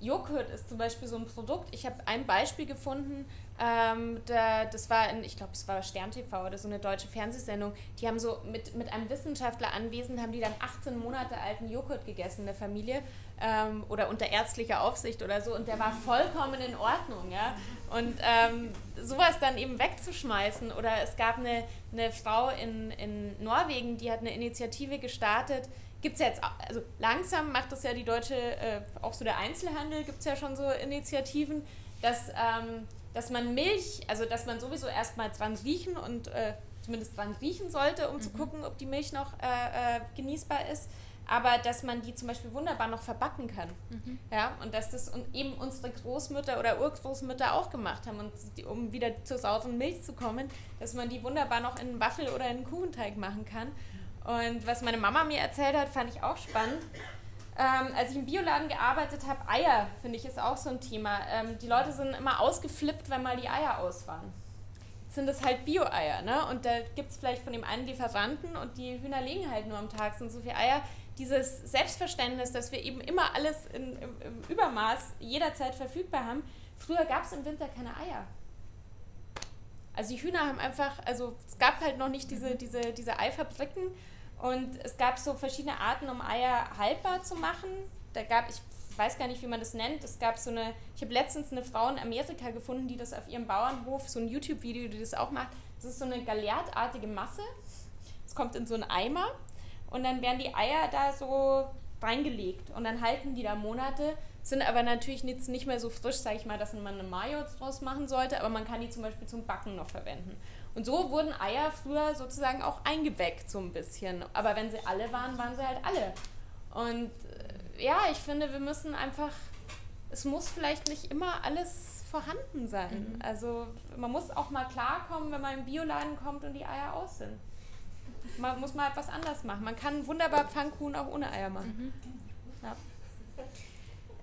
Joghurt ist zum Beispiel so ein Produkt. Ich habe ein Beispiel gefunden, ähm, da, das war, in, ich glaube, es war Stern TV oder so eine deutsche Fernsehsendung. Die haben so mit, mit einem Wissenschaftler anwesend, haben die dann 18 Monate alten Joghurt gegessen, der Familie, ähm, oder unter ärztlicher Aufsicht oder so. Und der war vollkommen in Ordnung, ja. Und ähm, sowas dann eben wegzuschmeißen. Oder es gab eine, eine Frau in, in Norwegen, die hat eine Initiative gestartet, gibt es jetzt, also langsam macht das ja die deutsche, äh, auch so der Einzelhandel, gibt es ja schon so Initiativen, dass ähm, dass man Milch, also dass man sowieso erstmal dran riechen und äh, zumindest dran riechen sollte, um mhm. zu gucken, ob die Milch noch äh, äh, genießbar ist, aber dass man die zum Beispiel wunderbar noch verbacken kann. Mhm. Ja, und dass das eben unsere Großmütter oder Urgroßmütter auch gemacht haben, und die, um wieder zur sauren Milch zu kommen, dass man die wunderbar noch in einen Waffel oder in einen Kuchenteig machen kann. Und was meine Mama mir erzählt hat, fand ich auch spannend. Ähm, als ich im Bioladen gearbeitet habe, Eier, finde ich, ist auch so ein Thema. Ähm, die Leute sind immer ausgeflippt, wenn mal die Eier aus waren. Jetzt sind es halt Bio-Eier, ne? Und da gibt es vielleicht von dem einen Lieferanten und die Hühner legen halt nur am Tag, sind so viele Eier. Dieses Selbstverständnis, dass wir eben immer alles in, im, im Übermaß jederzeit verfügbar haben. Früher gab es im Winter keine Eier. Also die Hühner haben einfach, also es gab halt noch nicht diese, diese, diese Eifabriken und es gab so verschiedene Arten, um Eier haltbar zu machen. Da gab, ich weiß gar nicht, wie man das nennt. Es gab so eine, ich habe letztens eine Frau in Amerika gefunden, die das auf ihrem Bauernhof, so ein YouTube-Video, die das auch macht. Das ist so eine galertartige Masse. Es kommt in so einen Eimer und dann werden die Eier da so reingelegt und dann halten die da Monate, sind aber natürlich nicht, nicht mehr so frisch, sage ich mal, dass man eine Mayo draus machen sollte, aber man kann die zum Beispiel zum Backen noch verwenden. Und so wurden Eier früher sozusagen auch eingeweckt, so ein bisschen. Aber wenn sie alle waren, waren sie halt alle. Und äh, ja, ich finde, wir müssen einfach, es muss vielleicht nicht immer alles vorhanden sein. Mhm. Also man muss auch mal klarkommen, wenn man im Bioladen kommt und die Eier aus sind. Man muss mal etwas anders machen. Man kann wunderbar Pfannkuchen auch ohne Eier machen. Mhm.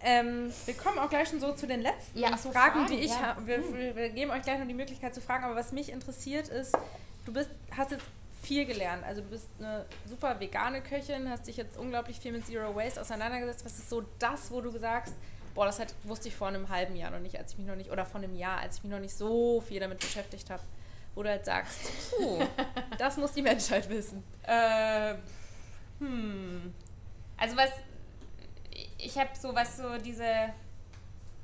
Ähm, wir kommen auch gleich schon so zu den letzten ja, so Fragen, Fragen, die ich ja. habe. Wir, hm. wir, geben euch gleich noch die Möglichkeit zu fragen, aber was mich interessiert ist, du bist, hast jetzt viel gelernt. Also du bist eine super vegane Köchin, hast dich jetzt unglaublich viel mit Zero Waste auseinandergesetzt. Was ist so das, wo du sagst, boah, das hat, wusste ich vor einem halben Jahr noch nicht, als ich mich noch nicht, oder vor einem Jahr, als ich mich noch nicht so viel damit beschäftigt habe, wo du halt sagst, puh, <laughs> das muss die Menschheit wissen. Äh, hm. Also was ich habe so was so diese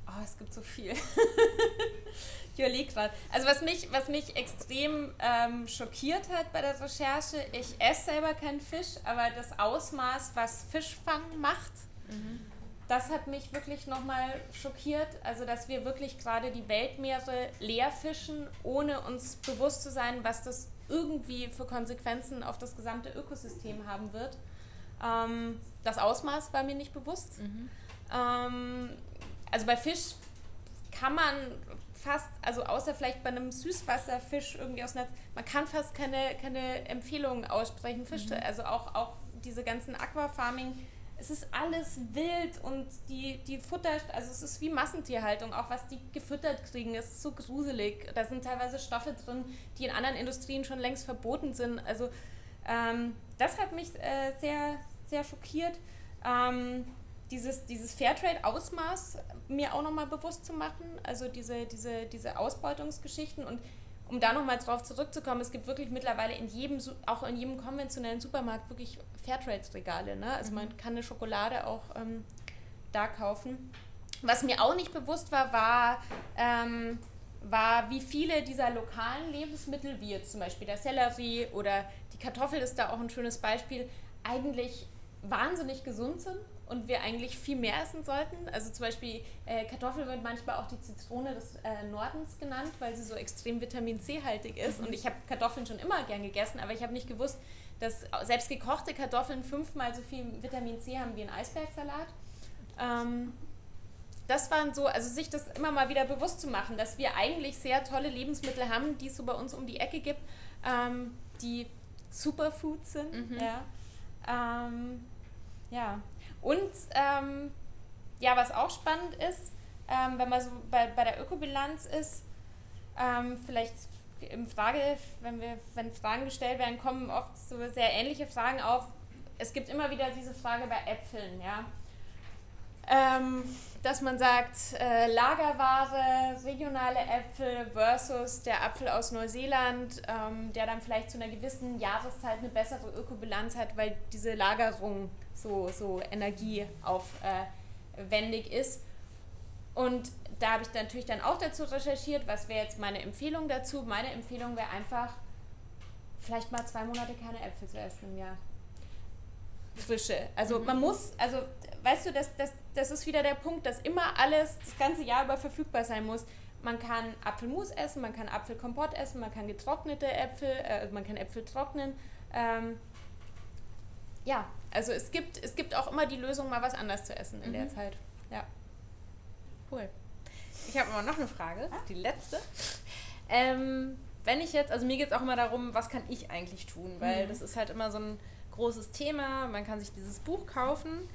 oh, es gibt so viel. <laughs> ich überlege gerade. Also was mich, was mich extrem ähm, schockiert hat bei der Recherche, ich esse selber keinen Fisch, aber das Ausmaß, was Fischfang macht, mhm. das hat mich wirklich nochmal schockiert. Also dass wir wirklich gerade die Weltmeere leer fischen, ohne uns bewusst zu sein, was das irgendwie für Konsequenzen auf das gesamte Ökosystem haben wird. Ähm, das Ausmaß war mir nicht bewusst. Mhm. Ähm, also bei Fisch kann man fast, also außer vielleicht bei einem Süßwasserfisch irgendwie aus Netz, man kann fast keine, keine Empfehlungen aussprechen. Fische, mhm. also auch, auch diese ganzen Aquafarming, es ist alles wild und die, die Futter, also es ist wie Massentierhaltung, auch was die gefüttert kriegen, ist so gruselig. Da sind teilweise Stoffe drin, die in anderen Industrien schon längst verboten sind. Also ähm, das hat mich äh, sehr, sehr schockiert. Ähm, dieses, dieses Fairtrade-Ausmaß mir auch nochmal bewusst zu machen, also diese, diese, diese Ausbeutungsgeschichten und um da nochmal drauf zurückzukommen, es gibt wirklich mittlerweile in jedem, auch in jedem konventionellen Supermarkt wirklich Fairtrade-Regale. Ne? Also man mhm. kann eine Schokolade auch ähm, da kaufen. Was mir auch nicht bewusst war, war, ähm, war, wie viele dieser lokalen Lebensmittel, wie jetzt zum Beispiel der Sellerie oder die Kartoffel ist da auch ein schönes Beispiel, eigentlich wahnsinnig gesund sind und wir eigentlich viel mehr essen sollten. Also zum Beispiel äh, Kartoffel wird manchmal auch die Zitrone des äh, Nordens genannt, weil sie so extrem Vitamin C-haltig ist. Mhm. Und ich habe Kartoffeln schon immer gern gegessen, aber ich habe nicht gewusst, dass selbst gekochte Kartoffeln fünfmal so viel Vitamin C haben wie ein Eisbergsalat. Ähm, das waren so, also sich das immer mal wieder bewusst zu machen, dass wir eigentlich sehr tolle Lebensmittel haben, die es so bei uns um die Ecke gibt, ähm, die Superfoods sind. Mhm. Ja. Ähm, ja, und ähm, ja, was auch spannend ist, ähm, wenn man so bei, bei der Ökobilanz ist, ähm, vielleicht im Frage, wenn wir, wenn Fragen gestellt werden, kommen oft so sehr ähnliche Fragen auf. Es gibt immer wieder diese Frage bei Äpfeln, ja. Ähm, dass man sagt, äh, Lagerware, regionale Äpfel versus der Apfel aus Neuseeland, ähm, der dann vielleicht zu einer gewissen Jahreszeit eine bessere Ökobilanz hat, weil diese Lagerung so, so energieaufwendig ist. Und da habe ich natürlich dann auch dazu recherchiert, was wäre jetzt meine Empfehlung dazu. Meine Empfehlung wäre einfach, vielleicht mal zwei Monate keine Äpfel zu essen im Jahr. Frische. Also mhm. man muss, also weißt du, das, das, das ist wieder der Punkt, dass immer alles das ganze Jahr über verfügbar sein muss. Man kann Apfelmus essen, man kann Apfelkompott essen, man kann getrocknete Äpfel, äh, man kann Äpfel trocknen. Ähm, ja, also es gibt, es gibt auch immer die Lösung, mal was anders zu essen in mhm. der Zeit. Ja. Cool. Ich habe aber noch eine Frage, ah. die letzte. Ähm, wenn ich jetzt, also mir geht es auch immer darum, was kann ich eigentlich tun, weil mhm. das ist halt immer so ein großes Thema. Man kann sich dieses Buch kaufen,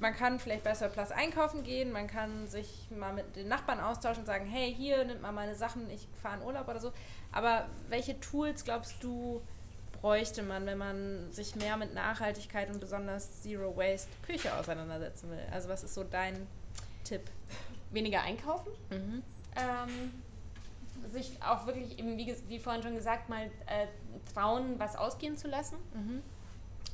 man kann vielleicht bei Surplus einkaufen gehen, man kann sich mal mit den Nachbarn austauschen und sagen, hey, hier, nimmt mal meine Sachen, ich fahre in Urlaub oder so. Aber welche Tools glaubst du, bräuchte man, wenn man sich mehr mit Nachhaltigkeit und besonders Zero Waste Küche auseinandersetzen will? Also was ist so dein Tipp? Weniger einkaufen. Mhm. Ähm, sich auch wirklich eben, wie, wie vorhin schon gesagt, mal äh, trauen, was ausgehen zu lassen. Mhm.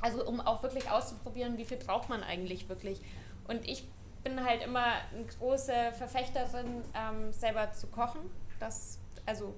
Also um auch wirklich auszuprobieren, wie viel braucht man eigentlich wirklich. Und ich bin halt immer eine große Verfechterin, ähm, selber zu kochen. Das, also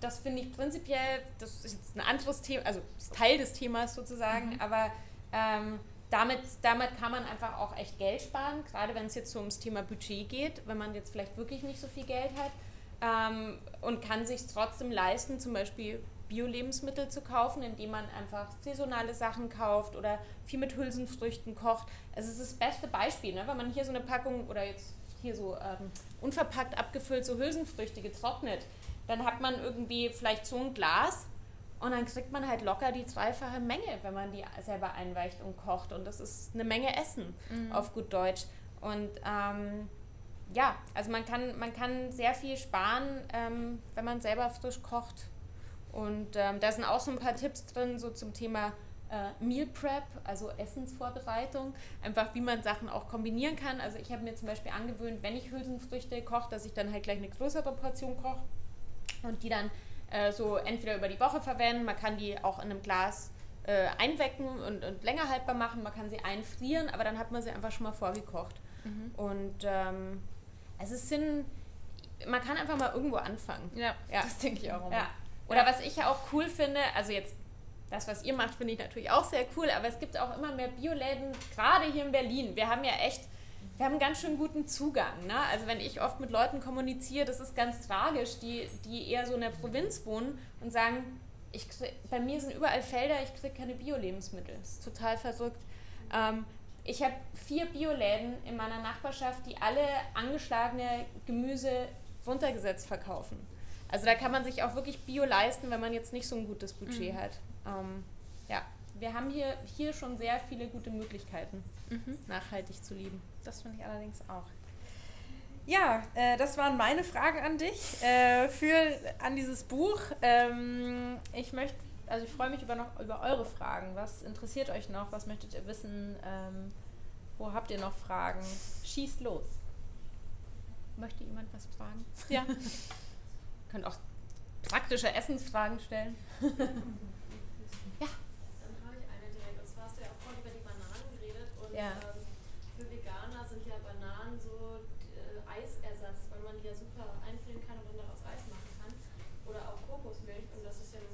das finde ich prinzipiell, das ist jetzt ein anderes Thema, also Teil des Themas sozusagen, mhm. aber ähm, damit, damit kann man einfach auch echt Geld sparen, gerade wenn es jetzt so ums Thema Budget geht, wenn man jetzt vielleicht wirklich nicht so viel Geld hat ähm, und kann sich trotzdem leisten, zum Beispiel Bio-Lebensmittel zu kaufen, indem man einfach saisonale Sachen kauft oder viel mit Hülsenfrüchten kocht. Also es ist das beste Beispiel, ne? wenn man hier so eine Packung oder jetzt hier so ähm, unverpackt abgefüllt so Hülsenfrüchte getrocknet, dann hat man irgendwie vielleicht so ein Glas und dann kriegt man halt locker die dreifache Menge, wenn man die selber einweicht und kocht. Und das ist eine Menge Essen mhm. auf gut Deutsch. Und ähm, ja, also man kann, man kann sehr viel sparen, ähm, wenn man selber frisch kocht. Und ähm, da sind auch so ein paar Tipps drin, so zum Thema äh, Meal Prep, also Essensvorbereitung, einfach wie man Sachen auch kombinieren kann. Also ich habe mir zum Beispiel angewöhnt, wenn ich Hülsenfrüchte koche, dass ich dann halt gleich eine größere Portion koche und die dann äh, so entweder über die Woche verwenden, man kann die auch in einem Glas äh, einwecken und, und, länger haltbar machen, man kann sie einfrieren, aber dann hat man sie einfach schon mal vorgekocht. Mhm. Und ähm, also es sind, man kann einfach mal irgendwo anfangen. Ja, ja. das denke ich auch immer. Ja. Oder was ich ja auch cool finde, also jetzt das, was ihr macht, finde ich natürlich auch sehr cool, aber es gibt auch immer mehr Bioläden, gerade hier in Berlin. Wir haben ja echt, wir haben einen ganz schön guten Zugang. Ne? Also wenn ich oft mit Leuten kommuniziere, das ist ganz tragisch, die, die eher so in der Provinz wohnen und sagen, ich krieg, bei mir sind überall Felder, ich kriege keine Bio-Lebensmittel. Das ist total verrückt. Ähm, ich habe vier Bioläden in meiner Nachbarschaft, die alle angeschlagene Gemüse runtergesetzt verkaufen. Also da kann man sich auch wirklich Bio leisten, wenn man jetzt nicht so ein gutes Budget mhm. hat. Ähm, ja, wir haben hier, hier schon sehr viele gute Möglichkeiten, mhm. nachhaltig zu leben. Das finde ich allerdings auch. Ja, äh, das waren meine Fragen an dich äh, für an dieses Buch. Ähm, ich möchte, also ich freue mich über noch über eure Fragen. Was interessiert euch noch? Was möchtet ihr wissen? Ähm, wo habt ihr noch Fragen? Schießt los. Möchte jemand was fragen? Ja. <laughs> Könnt auch praktische Essensfragen stellen. <laughs> ja. Dann habe ich eine direkt. Und zwar hast du ja auch vorhin über die Bananen geredet. Und ja. ähm, für Veganer sind ja Bananen so äh, Eisersatz, weil man die ja super einfrieren kann und dann daraus Eis machen kann. Oder auch Kokosmilch. Und das ist ja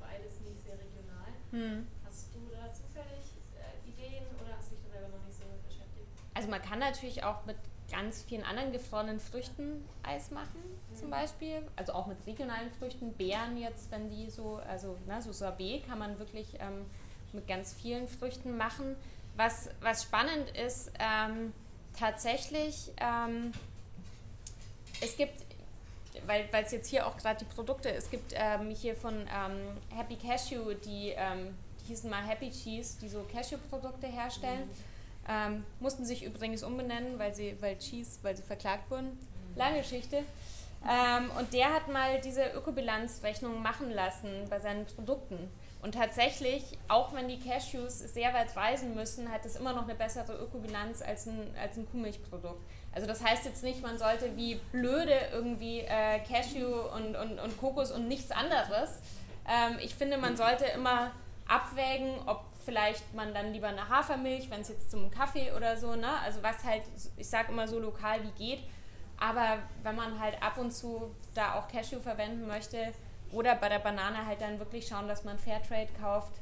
beides nicht sehr regional. Hm. Hast du da zufällig äh, Ideen oder hast du dich da selber noch nicht so mit beschäftigt? Also man kann natürlich auch mit ganz vielen anderen gefrorenen Früchten Eis machen, zum Beispiel. Also auch mit regionalen Früchten, Beeren jetzt, wenn die so, also ne, so Sorbet kann man wirklich ähm, mit ganz vielen Früchten machen. Was, was spannend ist, ähm, tatsächlich, ähm, es gibt, weil es jetzt hier auch gerade die Produkte, es gibt ähm, hier von ähm, Happy Cashew, die, ähm, die hießen mal Happy Cheese, die so Cashew-Produkte herstellen. Mhm ähm, mussten sich übrigens umbenennen, weil sie, weil Cheese, weil sie verklagt wurden. Lange Geschichte. Ähm, und der hat mal diese Ökobilanzrechnung machen lassen bei seinen Produkten. Und tatsächlich, auch wenn die Cashews sehr weit reisen müssen, hat es immer noch eine bessere Ökobilanz als ein, als ein Kuhmilchprodukt. Also das heißt jetzt nicht, man sollte wie blöde irgendwie äh, Cashew und, und, und Kokos und nichts anderes. Ähm, ich finde, man sollte immer abwägen, ob vielleicht man dann lieber eine Hafermilch, wenn es jetzt zum Kaffee oder so, ne? Also was halt, ich sage immer so lokal wie geht. Aber wenn man halt ab und zu da auch Cashew verwenden möchte oder bei der Banane halt dann wirklich schauen, dass man Fairtrade kauft,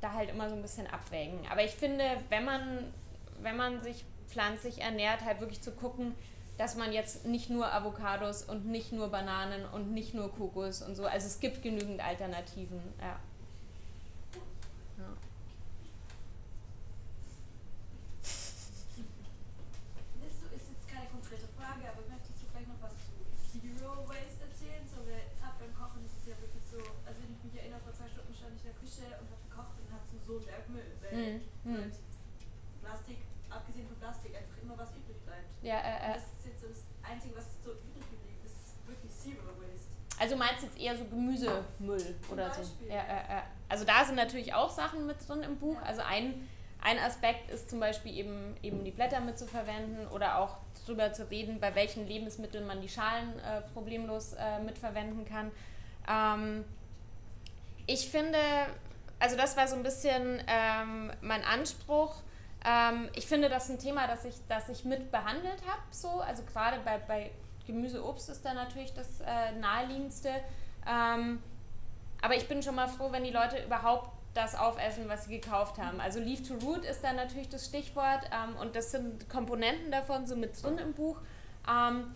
da halt immer so ein bisschen abwägen. Aber ich finde, wenn man, wenn man sich pflanzlich ernährt, halt wirklich zu gucken, dass man jetzt nicht nur Avocados und nicht nur Bananen und nicht nur Kokos und so. Also es gibt genügend Alternativen, ja. mhm. Plastik, abgesehen von Plastik, einfach immer was übrig bleibt. Ja, äh, äh. Das ist jetzt das Einzige, was so übrig geblieben ist, ist wirklich Zero Waste. Also meinst du jetzt eher so Gemüsemüll oder so? Ja, äh, äh. Also da sind natürlich auch Sachen mit drin im Buch. Ja. Also ein, ein Aspekt ist zum Beispiel eben, eben die Blätter mitzuverwenden oder auch darüber zu reden, bei welchen Lebensmitteln man die Schalen äh, problemlos äh, mitverwenden kann. Ähm, ich finde, also das war so ein bisschen ähm, mein Anspruch. Ähm, ich finde das ein Thema, das ich, das ich mit behandelt habe. So. Also gerade bei, bei Gemüse, Obst ist da natürlich das äh, naheliegendste. Ähm, aber ich bin schon mal froh, wenn die Leute überhaupt das aufessen, was sie gekauft haben. Also Leaf to Root ist da natürlich das Stichwort ähm, und das sind Komponenten davon, so mit drin im Buch. Ähm,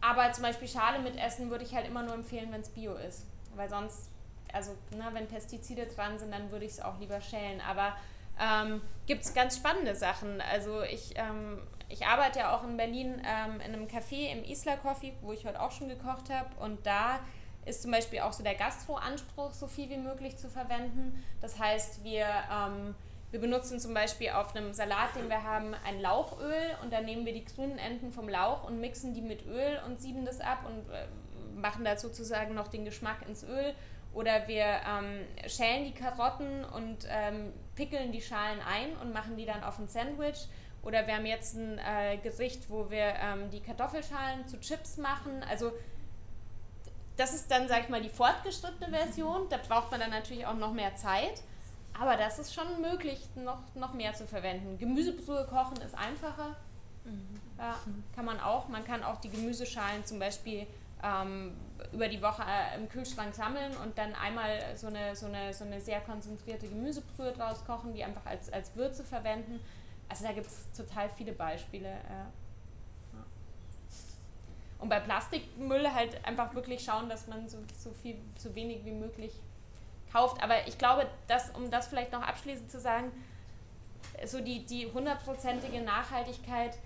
aber zum Beispiel Schale mit Essen würde ich halt immer nur empfehlen, wenn es Bio ist. Weil sonst also ne, wenn Pestizide dran sind, dann würde ich es auch lieber schälen. Aber ähm, gibt es ganz spannende Sachen. Also ich, ähm, ich arbeite ja auch in Berlin ähm, in einem Café im Isla Coffee, wo ich heute auch schon gekocht habe. Und da ist zum Beispiel auch so der Gastro-Anspruch, so viel wie möglich zu verwenden. Das heißt, wir, ähm, wir benutzen zum Beispiel auf einem Salat, den wir haben, ein Lauchöl und dann nehmen wir die grünen Enden vom Lauch und mixen die mit Öl und sieben das ab und äh, machen da sozusagen noch den Geschmack ins Öl oder wir ähm, schälen die Karotten und ähm, pickeln die Schalen ein und machen die dann auf ein Sandwich. Oder wir haben jetzt ein äh, Gericht, wo wir ähm, die Kartoffelschalen zu Chips machen. Also das ist dann, sag ich mal, die fortgeschrittene Version. Da braucht man dann natürlich auch noch mehr Zeit. Aber das ist schon möglich, noch, noch mehr zu verwenden. Gemüsebrühe kochen ist einfacher. Mhm. Ja, kann man auch. Man kann auch die Gemüseschalen zum Beispiel ähm, über die Woche äh, im Kühlschrank sammeln und dann einmal so eine, so eine, so eine sehr konzentrierte Gemüsebrühe draus kochen, die einfach als, als Würze verwenden. Also da gibt es total viele Beispiele. Äh. Und bei Plastikmüll halt einfach wirklich schauen, dass man so, so viel, so wenig wie möglich kauft. Aber ich glaube, dass, um das vielleicht noch abschließend zu sagen, so die, die hundertprozentige Nachhaltigkeit,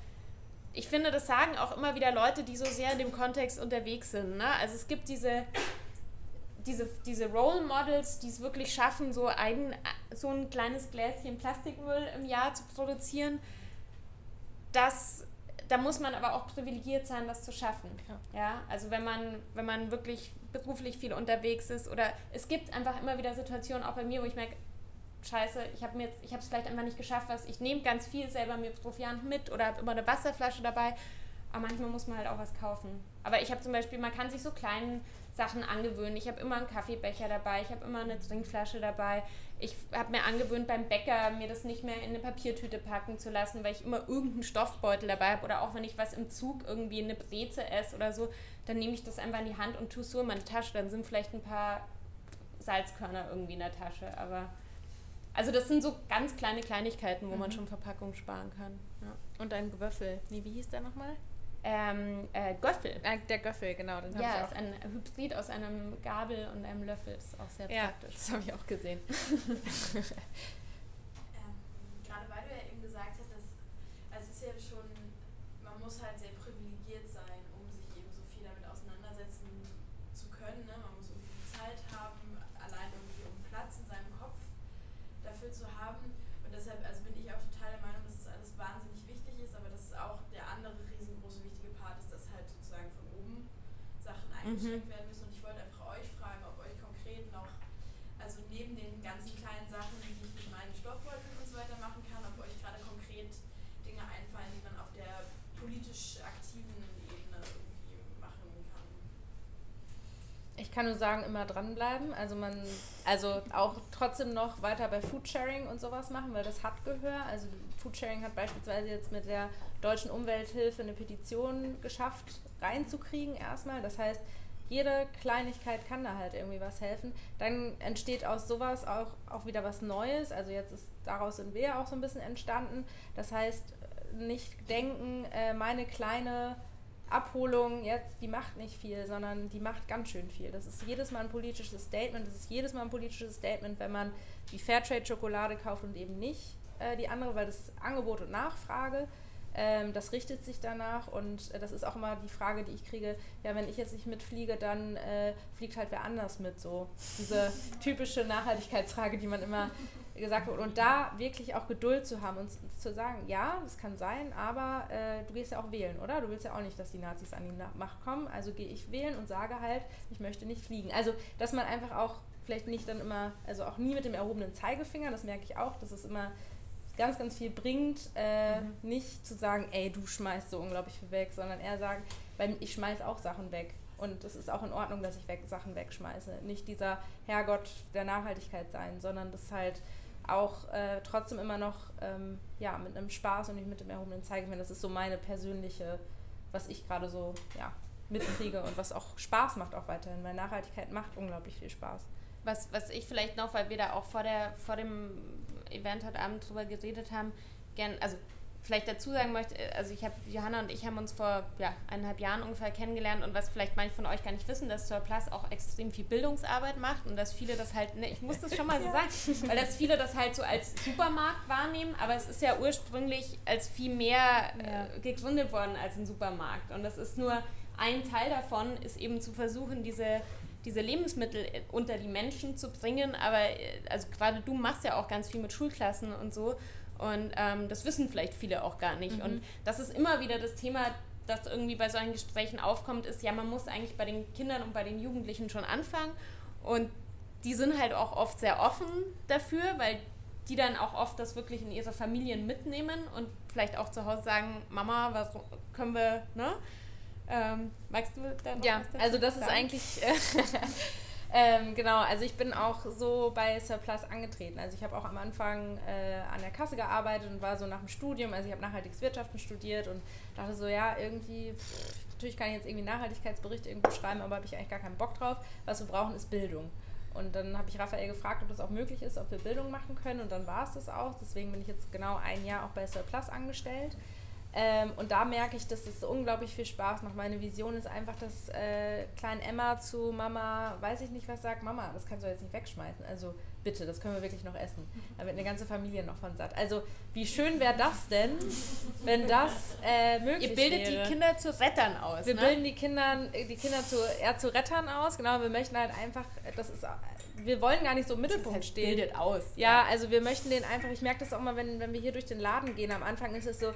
ich finde, das sagen auch immer wieder Leute, die so sehr in dem Kontext unterwegs sind. Ne? Also es gibt diese, diese, diese Role Models, die es wirklich schaffen, so ein, so ein kleines Gläschen Plastikmüll im Jahr zu produzieren. Das, da muss man aber auch privilegiert sein, das zu schaffen. Ja. ja, also wenn man, wenn man wirklich beruflich viel unterwegs ist oder es gibt einfach immer wieder Situationen, auch bei mir, wo ich merke, scheiße, ich habe es vielleicht einfach nicht geschafft, was ich nehme ganz viel selber mir Proviant mit oder habe immer eine Wasserflasche dabei, aber manchmal muss man halt auch was kaufen. Aber ich habe zum Beispiel, man kann sich so kleinen Sachen angewöhnen. Ich habe immer einen Kaffeebecher dabei, ich habe immer eine Trinkflasche dabei. Ich habe mir angewöhnt, beim Bäcker mir das nicht mehr in eine Papiertüte packen zu lassen, weil ich immer irgendeinen Stoffbeutel dabei habe. Oder auch wenn ich was im Zug irgendwie eine Breze esse oder so, dann nehme ich das einfach in die Hand und tue es so in meine Tasche. Dann sind vielleicht ein paar Salzkörner irgendwie in der Tasche. Aber also das sind so ganz kleine Kleinigkeiten, wo mhm. man schon Verpackung sparen kann. Ja. Und ein Gewöffel. Nee, wie hieß der nochmal? Ähm, äh, Göffel. Äh, der Göffel, genau. Den ja, ist ein Hybrid aus einem Gabel und einem Löffel. Ist auch sehr ja, praktisch. Das habe ich auch gesehen. <laughs> ähm, gerade weil du ja eben gesagt hast, dass also es ist ja schon, man muss halt sehr privilegiert sein, um sich eben so viel damit auseinandersetzen zu können. Ne? Man muss irgendwie Zeit haben, allein irgendwie um Platz in seinem Kopf dafür zu haben. Und deshalb also bin ich auch total der Meinung, dass das alles wahnsinnig wichtig ist, aber das ist auch der andere riesengroße wichtige Part ist, dass halt sozusagen von oben Sachen eingeschränkt mhm. werden müssen. Und ich wollte einfach euch fragen, ob euch konkret noch, also neben den ganzen kleinen Sachen, die ich mit meinen Stoffbeuteln und so weiter machen kann, ob euch gerade konkret Dinge einfallen, die man auf der politisch aktiven Ebene irgendwie machen kann. Ich kann nur sagen, immer dranbleiben. Also man, also auch trotzdem noch weiter bei Foodsharing und sowas machen, weil das hat Gehör. Also Foodsharing hat beispielsweise jetzt mit der Deutschen Umwelthilfe eine Petition geschafft, reinzukriegen erstmal. Das heißt, jede Kleinigkeit kann da halt irgendwie was helfen. Dann entsteht aus sowas auch, auch wieder was Neues. Also jetzt ist daraus sind wir auch so ein bisschen entstanden. Das heißt, nicht denken, äh, meine kleine Abholung jetzt, die macht nicht viel, sondern die macht ganz schön viel. Das ist jedes Mal ein politisches Statement. Das ist jedes Mal ein politisches Statement, wenn man die Fairtrade-Schokolade kauft und eben nicht äh, die andere, weil das ist Angebot und Nachfrage. Ähm, das richtet sich danach und äh, das ist auch immer die Frage, die ich kriege, ja, wenn ich jetzt nicht mitfliege, dann äh, fliegt halt wer anders mit, so diese typische Nachhaltigkeitsfrage, die man immer gesagt wird. Und da wirklich auch Geduld zu haben und zu sagen, ja, das kann sein, aber äh, du gehst ja auch wählen, oder? Du willst ja auch nicht, dass die Nazis an die Macht kommen, also gehe ich wählen und sage halt, ich möchte nicht fliegen. Also, dass man einfach auch vielleicht nicht dann immer, also auch nie mit dem erhobenen Zeigefinger, das merke ich auch, dass es immer ganz, ganz viel bringt, äh, mhm. nicht zu sagen, ey, du schmeißt so unglaublich viel weg, sondern eher sagen, weil ich schmeiß auch Sachen weg. Und es ist auch in Ordnung, dass ich weg, Sachen wegschmeiße. Nicht dieser Herrgott der Nachhaltigkeit sein, sondern das halt auch äh, trotzdem immer noch ähm, ja, mit einem Spaß und nicht mit dem erhobenen Zeigefinger. Das ist so meine persönliche, was ich gerade so ja, mitkriege und was auch Spaß macht auch weiterhin, weil Nachhaltigkeit macht unglaublich viel Spaß. Was, was ich vielleicht noch, weil wir da auch vor, der, vor dem Event heute Abend drüber geredet haben, gern, also vielleicht dazu sagen möchte, also ich habe, Johanna und ich haben uns vor ja, eineinhalb Jahren ungefähr kennengelernt und was vielleicht manche von euch gar nicht wissen, dass Surplus auch extrem viel Bildungsarbeit macht und dass viele das halt, ne, ich muss das schon mal so <laughs> ja. sagen, weil dass viele das halt so als Supermarkt wahrnehmen, aber es ist ja ursprünglich als viel mehr ja. äh, gegründet worden als ein Supermarkt und das ist nur ein Teil davon, ist eben zu versuchen, diese diese Lebensmittel äh, unter die Menschen zu bringen. Aber äh, also gerade du machst ja auch ganz viel mit Schulklassen und so. Und ähm, das wissen vielleicht viele auch gar nicht. Mhm. Und das ist immer wieder das Thema, das irgendwie bei solchen Gesprächen aufkommt, ist, ja, man muss eigentlich bei den Kindern und bei den Jugendlichen schon anfangen. Und die sind halt auch oft sehr offen dafür, weil die dann auch oft das wirklich in ihre Familien mitnehmen und vielleicht auch zu Hause sagen, Mama, was können wir, ne? Ähm, magst du da noch Ja, was also das sagen? ist eigentlich, äh, <laughs> Ähm, genau, also ich bin auch so bei Surplus angetreten. Also ich habe auch am Anfang äh, an der Kasse gearbeitet und war so nach dem Studium, also ich habe nachhaltiges Wirtschaften studiert und dachte so, ja, irgendwie, pff, natürlich kann ich jetzt irgendwie Nachhaltigkeitsberichte irgendwo schreiben, aber habe ich eigentlich gar keinen Bock drauf. Was wir brauchen, ist Bildung. Und dann habe ich Raphael gefragt, ob das auch möglich ist, ob wir Bildung machen können. Und dann war es das auch. Deswegen bin ich jetzt genau ein Jahr auch bei Surplus angestellt. Ähm, und da merke ich, dass es unglaublich viel Spaß macht. Meine Vision ist einfach, dass äh, klein Emma zu Mama, weiß ich nicht was sagt, Mama, das kannst du jetzt nicht wegschmeißen. Also bitte, das können wir wirklich noch essen. Da wird eine ganze Familie noch von satt. Also wie schön wäre das denn, wenn das äh, möglich wäre. Ihr bildet wäre. die Kinder zu Rettern aus. Wir ne? bilden die Kinder, die Kinder zu, eher zu Rettern aus. Genau, wir möchten halt einfach, das ist, wir wollen gar nicht so im Mittelpunkt das heißt, stehen. Bildet aus. Ja, also wir möchten den einfach, ich merke das auch mal, wenn, wenn wir hier durch den Laden gehen. Am Anfang ist es so,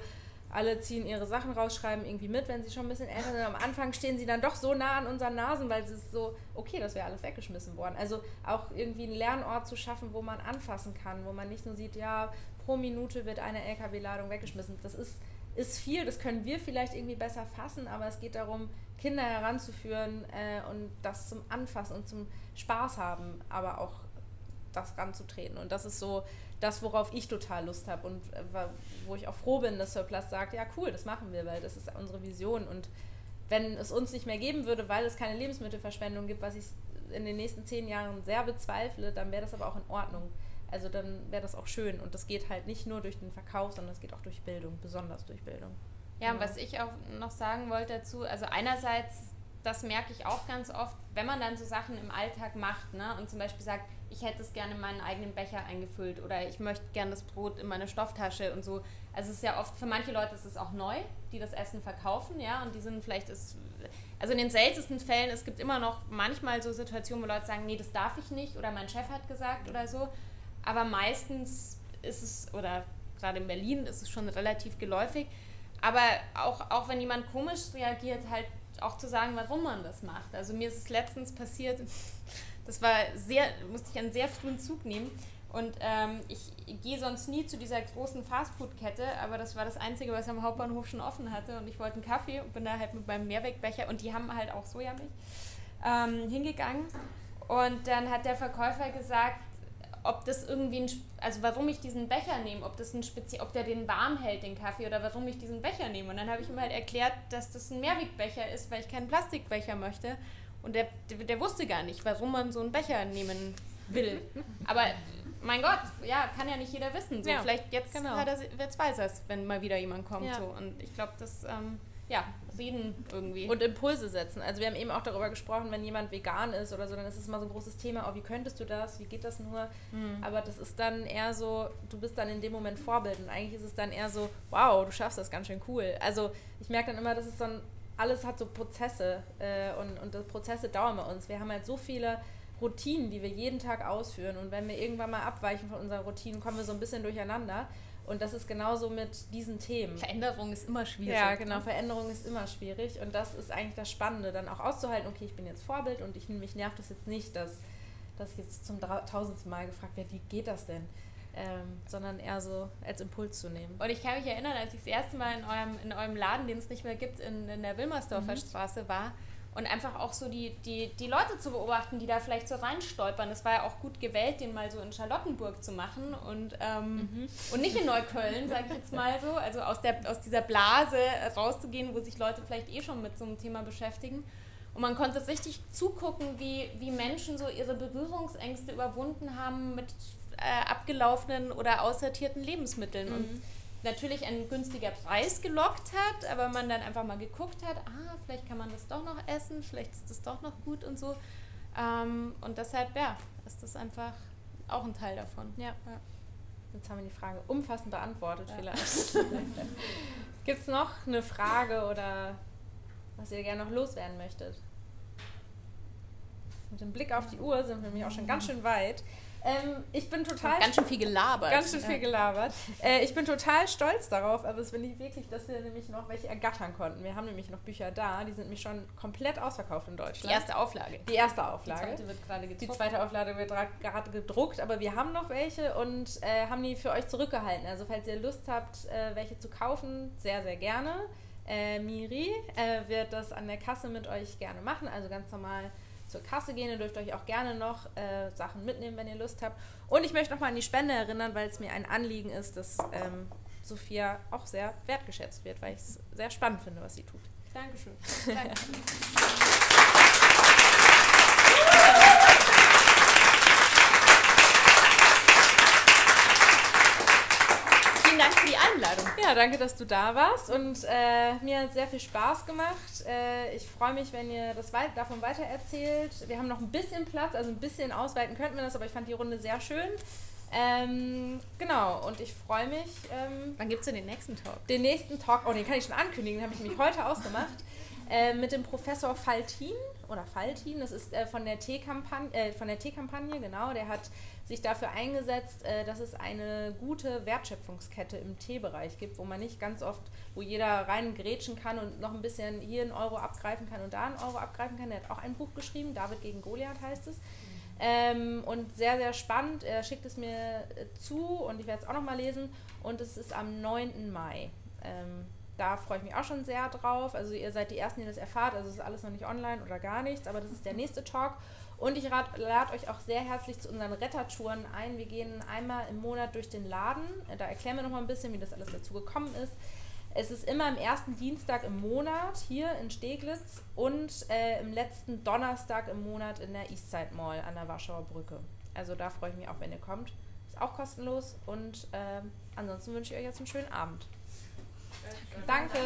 alle ziehen ihre Sachen raus, schreiben irgendwie mit, wenn sie schon ein bisschen älter sind. Am Anfang stehen sie dann doch so nah an unseren Nasen, weil es ist so, okay, das wäre alles weggeschmissen worden. Also auch irgendwie einen Lernort zu schaffen, wo man anfassen kann, wo man nicht nur sieht, ja, pro Minute wird eine LKW-Ladung weggeschmissen. Das ist, ist viel, das können wir vielleicht irgendwie besser fassen, aber es geht darum, Kinder heranzuführen äh, und das zum Anfassen und zum Spaß haben, aber auch das ranzutreten. Und das ist so das, worauf ich total Lust habe und äh, wo ich auch froh bin, dass Surplus sagt, ja cool, das machen wir, weil das ist unsere Vision. Und wenn es uns nicht mehr geben würde, weil es keine Lebensmittelverschwendung gibt, was ich in den nächsten zehn Jahren sehr bezweifle, dann wäre das aber auch in Ordnung. Also dann wäre das auch schön. Und das geht halt nicht nur durch den Verkauf, sondern es geht auch durch Bildung, besonders durch Bildung. Ja, genau. was ich auch noch sagen wollte dazu, also einerseits, das merke ich auch ganz oft, wenn man dann so Sachen im Alltag macht ne, und zum Beispiel sagt, ich hätte es gerne in meinen eigenen Becher eingefüllt oder ich möchte gerne das Brot in meine Stofftasche und so. Also es ist ja oft, für manche Leute ist es auch neu, die das Essen verkaufen, ja, und die sind vielleicht, ist, also in den seltensten Fällen, es gibt immer noch manchmal so Situationen, wo Leute sagen, nee, das darf ich nicht oder mein Chef hat gesagt oder so, aber meistens ist es, oder gerade in Berlin ist es schon relativ geläufig, aber auch, auch wenn jemand komisch reagiert, halt auch zu sagen, warum man das macht. Also mir ist es letztens passiert, <laughs> das war sehr, musste ich einen sehr frühen Zug nehmen. Und ähm, ich gehe sonst nie zu dieser großen Fastfood-Kette, aber das war das Einzige, was am Hauptbahnhof schon offen hatte. Und ich wollte einen Kaffee und bin da halt mit meinem Mehrwegbecher und die haben halt auch Sojamilch ähm, hingegangen. Und dann hat der Verkäufer gesagt, ob das irgendwie ein, also warum ich diesen Becher nehme, ob das ein Spezi ob der den warm hält, den Kaffee, oder warum ich diesen Becher nehme. Und dann habe ich ihm halt erklärt, dass das ein Mehrwegbecher ist, weil ich keinen Plastikbecher möchte. Und der, der, wusste gar nicht, warum man so einen Becher nehmen will. <laughs> Aber mein Gott, ja, kann ja nicht jeder wissen. So, ja, vielleicht jetzt, genau. er, jetzt weiß er es, wenn mal wieder jemand kommt. Ja. So. Und ich glaube, das, ähm, ja, reden irgendwie. Und Impulse setzen. Also wir haben eben auch darüber gesprochen, wenn jemand vegan ist oder so, dann ist es mal so ein großes Thema, oh, wie könntest du das, wie geht das nur? Mhm. Aber das ist dann eher so, du bist dann in dem Moment Vorbild und eigentlich ist es dann eher so, wow, du schaffst das ganz schön cool. Also ich merke dann immer, dass es dann alles hat so Prozesse äh, und, und die Prozesse dauern bei uns. Wir haben halt so viele Routinen, die wir jeden Tag ausführen und wenn wir irgendwann mal abweichen von unseren Routinen, kommen wir so ein bisschen durcheinander. Und das ist genauso mit diesen Themen. Veränderung ist immer schwierig. Ja, genau. Veränderung ist immer schwierig. Und das ist eigentlich das Spannende, dann auch auszuhalten, okay, ich bin jetzt Vorbild und ich, mich nervt das jetzt nicht, dass, dass jetzt zum tausendsten Mal gefragt wird, wie geht das denn? ähm, sondern eher so als Impuls zu nehmen. Und ich kann mich erinnern, als ich das erste Mal in eurem, in eurem Laden, den es nicht mehr gibt, in, in der Wilmersdorfer mhm. Straße war und einfach auch so die, die, die Leute zu beobachten, die da vielleicht so reinstolpern. Das war ja auch gut gewählt, den mal so in Charlottenburg zu machen und, ähm, mhm. und nicht in Neukölln, sage ich jetzt mal so. Also aus, der, aus dieser Blase rauszugehen, wo sich Leute vielleicht eh schon mit so einem Thema beschäftigen. Und man konnte richtig zugucken, wie, wie Menschen so ihre Berührungsängste überwunden haben mit äh, abgelaufenen oder aussortierten Lebensmitteln. Mhm. Und natürlich ein günstiger Preis gelockt hat, aber man dann einfach mal geguckt hat, ah, vielleicht kann man das doch noch essen, vielleicht ist das doch noch gut und so. Ähm, und deshalb, ja, ist das einfach auch ein Teil davon. Ja. ja. Jetzt haben wir die Frage umfassend beantwortet ja. vielleicht. <laughs> Gibt es noch eine Frage oder was ihr gerne noch loswerden möchtet? Mit dem Blick auf die Uhr sind wir nämlich auch schon ganz schön weit. Ähm, ich bin total. Ganz schön viel gelabert. Ganz schön viel gelabert. Äh, ich bin total stolz darauf, aber es finde ich wirklich, dass wir nämlich noch welche ergattern konnten. Wir haben nämlich noch Bücher da, die sind nämlich schon komplett ausverkauft in Deutschland. Die erste Auflage. Die erste Auflage. Die zweite wird gerade gedruckt. Die zweite Auflage wird gerade gedruckt, aber wir haben noch welche und äh, haben die für euch zurückgehalten. Also falls ihr Lust habt, äh, welche zu kaufen, sehr, sehr gerne. Äh, Miri äh, wird das an der Kasse mit euch gerne machen, also ganz normal zur Kasse gehen. Ihr dürft euch auch gerne noch äh, Sachen mitnehmen, wenn ihr Lust habt. Und ich möchte nochmal an die Spende erinnern, weil es mir ein Anliegen ist, dass ähm, Sophia auch sehr wertgeschätzt wird, weil ich es sehr spannend finde, was sie tut. Dankeschön. <laughs> Danke. Vielen Dank für die Einladung. Ja, danke, dass du da warst und äh, mir hat sehr viel Spaß gemacht. Äh, ich freue mich, wenn ihr das weit davon weitererzählt. Wir haben noch ein bisschen Platz, also ein bisschen ausweiten könnten wir das, aber ich fand die Runde sehr schön. Ähm, genau, und ich freue mich. Ähm, Wann gibt es denn den nächsten Talk? Den nächsten Talk, oh, den kann ich schon ankündigen, den habe ich nämlich heute ausgemacht. Äh, mit dem Professor Faltin oder Faltin, das ist äh, von der T-Kampagne, äh, von der T-Kampagne, genau, der hat sich dafür eingesetzt, äh, dass es eine gute Wertschöpfungskette im Teebereich gibt, wo man nicht ganz oft, wo jeder rein grätschen kann und noch ein bisschen hier einen Euro abgreifen kann und da einen Euro abgreifen kann. Er hat auch ein Buch geschrieben, David gegen Goliath heißt es. Ähm, und sehr, sehr spannend. Er schickt es mir äh, zu und ich werde es auch nochmal lesen. Und es ist am 9. Mai. Ähm, da freue ich mich auch schon sehr drauf. Also ihr seid die Ersten, die das erfahrt. Also es ist alles noch nicht online oder gar nichts, aber das ist der <laughs> nächste Talk. Und ich lade euch auch sehr herzlich zu unseren Rettertouren ein. Wir gehen einmal im Monat durch den Laden. Da erklären wir noch mal ein bisschen, wie das alles dazu gekommen ist. Es ist immer am ersten Dienstag im Monat hier in Steglitz und äh, im letzten Donnerstag im Monat in der Eastside Mall an der Warschauer Brücke. Also da freue ich mich auch, wenn ihr kommt. Ist auch kostenlos und äh, ansonsten wünsche ich euch jetzt einen schönen Abend. Danke.